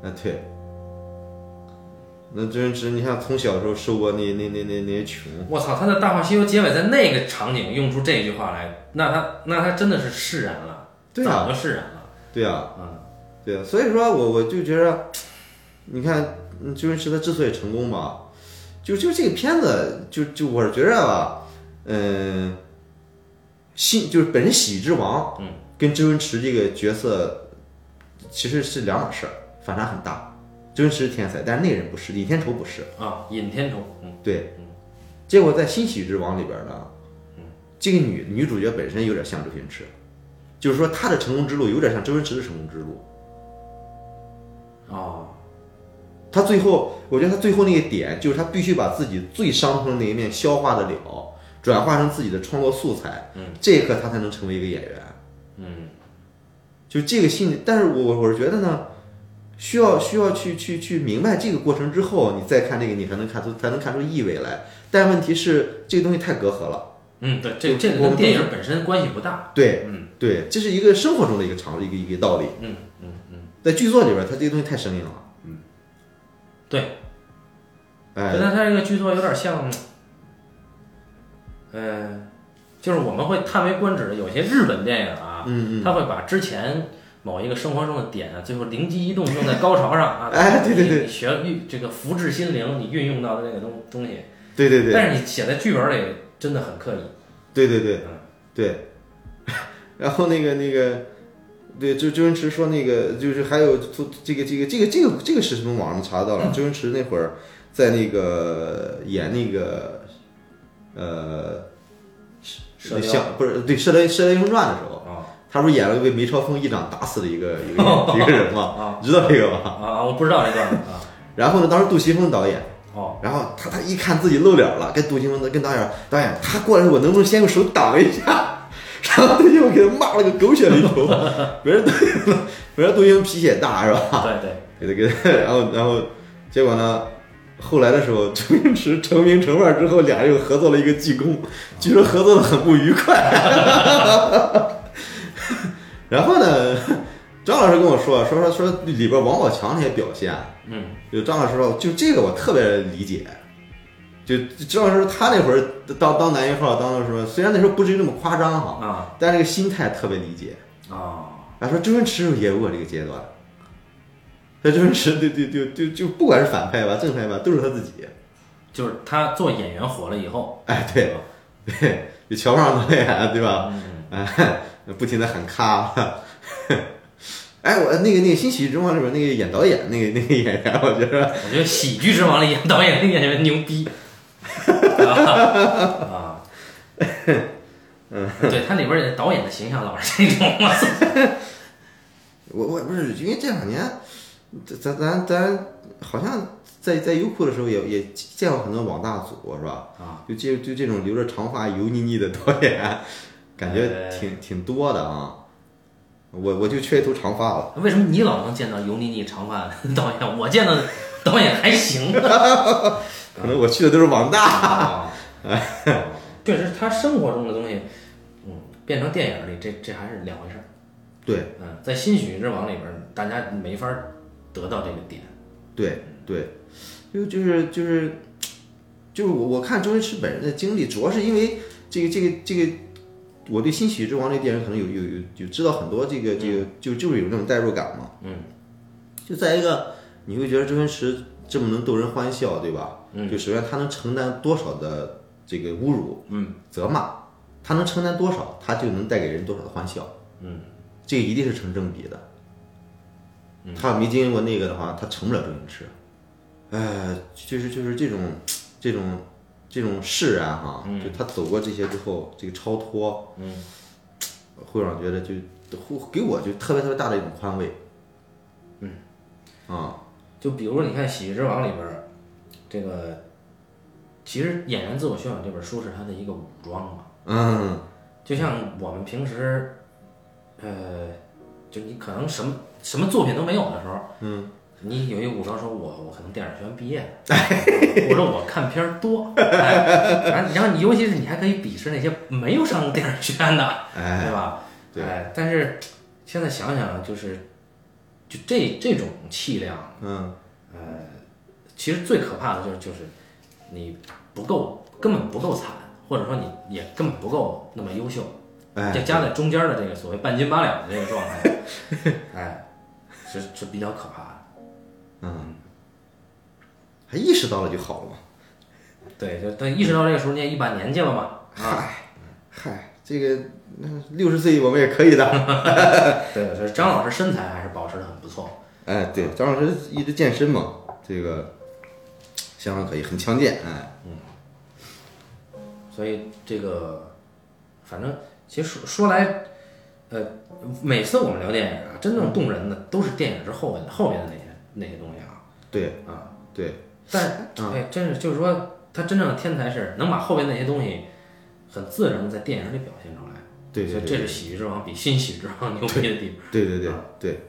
啊，对。那周星驰，你看从小的时候受过那那那那那些穷，我操，他的《大话西游》结尾在那个场景用出这句话来，那他那他真的是释然了，对啊早就释然了。对啊，嗯，对啊，所以说我我就觉得，你看嗯周星驰他之所以成功吧，就就这个片子，就就我是觉着吧，嗯，新就是本身喜剧之王，嗯，跟周星驰这个角色其实是两码事儿，反差很大。周星驰是天才，但是那个人不是，尹天仇不是。啊，尹天仇，嗯，对，结果在《新喜剧之王》里边呢，这个女女主角本身有点像周星驰，就是说她的成功之路有点像周星驰的成功之路。哦，她最后，我觉得他最后那个点就是他必须把自己最伤痛的那一面消化得了，转化成自己的创作素材，嗯，这一刻他才能成为一个演员。嗯就这个心理，但是我我是觉得呢，需要需要去去去明白这个过程之后，你再看这个，你才能看出才能看出意味来。但问题是，这个东西太隔阂了。嗯，对，这这个跟电影本身关系不大。对，嗯对，这是一个生活中的一个常一个一个道理。嗯嗯嗯，在剧作里边，它这个东西太生硬了。对，哎。觉，得他这个剧作有点像，呃，就是我们会叹为观止的，有些日本电影啊，嗯嗯，他会把之前某一个生活中的点啊，最后灵机一动用在高潮上啊，(laughs) 哎对对对。学运这个福至心灵，你运用到的那个东东西，对对对，但是你写在剧本里真的很刻意，对对对嗯。对。(laughs) 然后那个那个，对就周星驰说那个就是还有这个这个这个这个这个是什么网上查到了？周星驰那会儿在那个演那个呃射雕像不是对《射雕射雕英雄传》的时候，啊他不是演了被梅超风一掌打死的一个一个一个人吗？啊你知道这个吗？啊！我不知道这段啊，(laughs) 然后呢，当时杜琪峰导演。哦，然后他他一看自己露脸了，跟杜琪峰的跟导演导演他过来，我能不能先用手挡一下？然后杜琪峰给他骂了个狗血淋头，(laughs) 别人杜别人杜琪峰脾气也大是吧？对对，给他给他，然后然后结果呢？后来的时候，周星驰成名成腕之后，俩人又合作了一个济公，据说合作的很不愉快。(laughs) 然后呢，张老师跟我说说说说里边王宝强那些表现，嗯就张老师说，就这个我特别理解。就张老师他那会儿当当男一号当的时候，虽然那时候不至于那么夸张哈，啊但这个心态特别理解。啊他说周星驰也有过这个阶段，那周星驰对对对就就不管是反派吧正派吧，都是他自己。就是他做演员火了以后，哎，对对，就瞧不上导演对吧？嗯哎，不停的喊咔。哎，我那个那个《新喜剧之王》里边那个演导演那个那个演员，我觉得我觉得《喜剧之王》里演导演那个演员牛逼，(laughs) 啊，嗯，对他里边的导演的形象老是这种，(laughs) 我，我我不是因为这两年，咱咱咱好像在在优酷的时候也也见过很多网大组是吧？啊，就这就这种留着长发油腻腻的导演，感觉哎挺挺多的啊。我我就缺一头长发了，为什么你老能见到油腻腻长发的导演，我见到的导演还行？(laughs) 可能我去的都是网大。啊，(laughs) 确实，他生活中的东西，嗯，变成电影里，这这还是两回事儿。对嗯，在《新喜剧之王》里边，大家没法得到这个点。对对，就就是就是就是我我看周星驰本人的经历，主要是因为这个这个这个，我对《新喜剧之王》这个电影可能有有有有知道很多这个这个就就是有这种代入感嘛。嗯，就再一个，你会觉得周星驰这么能逗人欢笑，对吧？嗯就首先他能承担多少的这个侮辱、嗯责骂，他能承担多少，他就能带给人多少的欢笑。嗯，这个一定是成正比的。他要没经历过那个的话，他成不了周星驰。哎，就是就是这种这种这种释然哈，就他走过这些之后，这个超脱，嗯，(tsk) 会让人觉得就会给我就特别特别大的一种宽慰。嗯，啊，就比如说，你看《喜剧之王》里边儿，这个其实《演员自我修养》这本书是他的一个武装嘛。嗯，就像我们平时，呃，就你可能什么什么作品都没有的时候，嗯，你有一个武装说我我可能电影学院毕业的，(laughs) 或者我看片儿多，哎，然后然后你尤其是你还可以鄙视那些没有上电影学院的，哎对，吧？对哎，但是现在想想，就是就这这种气量，嗯，其实最可怕的就是就是你不够，根本不够惨，或者说你也根本不够那么优秀，哎，就夹在中间的这个所谓半斤八两的这个状态，(laughs) 哎，是是比较可怕的。嗯，还意识到了就好了嘛。对，就等意识到这个时候，你也一把年纪了嘛，啊，嗨，嗨，这个那六十岁我们也可以的。(laughs) (laughs) 对，所以张老师身材还是保持的很不错。哎，对，张老师一直健身嘛，这个相当可以，很强健。哎，所以这个，反正其实说说来，呃，每次我们聊电影啊，真正动人的都是电影之后的后面的那些那些东西啊对啊。对，但哎，真是就是说，他真正的天才是能把后边那些东西很自然的在电影里表现出来。对对对所以这是喜剧之王比新喜剧之王牛逼的地方。对对对对，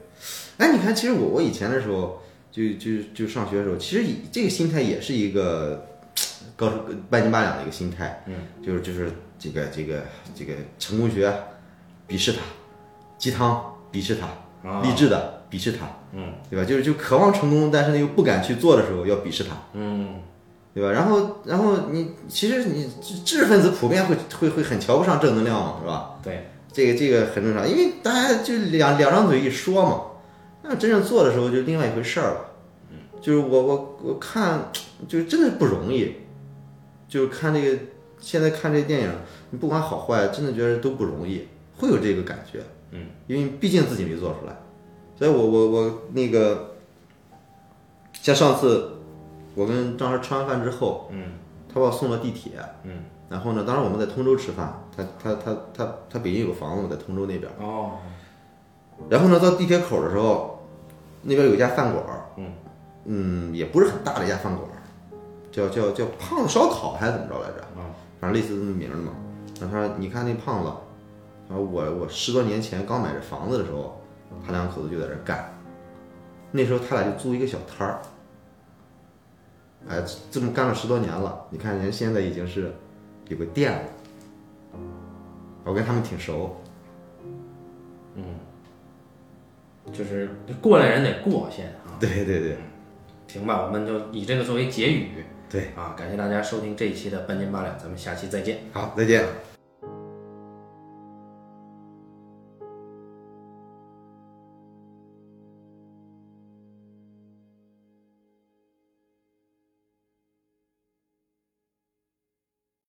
哎，你看，其实我我以前的时候，就就就上学的时候，其实这个心态也是一个高半斤八两的一个心态，嗯，就是就是这个这个这个成功学鄙视他，鸡汤鄙视他，啊励志的鄙视他，嗯，对吧？就是就渴望成功，但是呢又不敢去做的时候，要鄙视他，嗯，对吧？然后然后你其实你知知识分子普遍会会会很瞧不上正能量嘛，是吧？对，这个这个很正常，因为大家就两两张嘴一说嘛，那真正做的时候就另外一回事儿了。就是我我我看，就是真的不容易，就是看这个现在看这个电影，你不管好坏，真的觉得都不容易，会有这个感觉。嗯，因为毕竟自己没做出来，所以我我我那个，像上次我跟张二吃完饭之后，嗯，他把我送到地铁，嗯，然后呢，当时我们在通州吃饭，他他他他他北京有个房子嘛，在通州那边。哦，然后呢，到地铁口的时候，那边有一家饭馆儿，嗯也不是很大的一家饭馆，叫叫叫胖子烧烤还是怎么着来着？啊，反正类似这么名的嘛。然后他说：“你看那胖子，他说我我十多年前刚买这房子的时候，他两口子就在这干。那时候他俩就租一个小摊儿，哎，这么干了十多年了。你看人现在已经是有个店了，我跟他们挺熟。嗯就是过来人得过先啊。对对对行吧，我们就以这个作为结语。对，啊，感谢大家收听这一期的半斤八两，咱们下期再见。好，再见。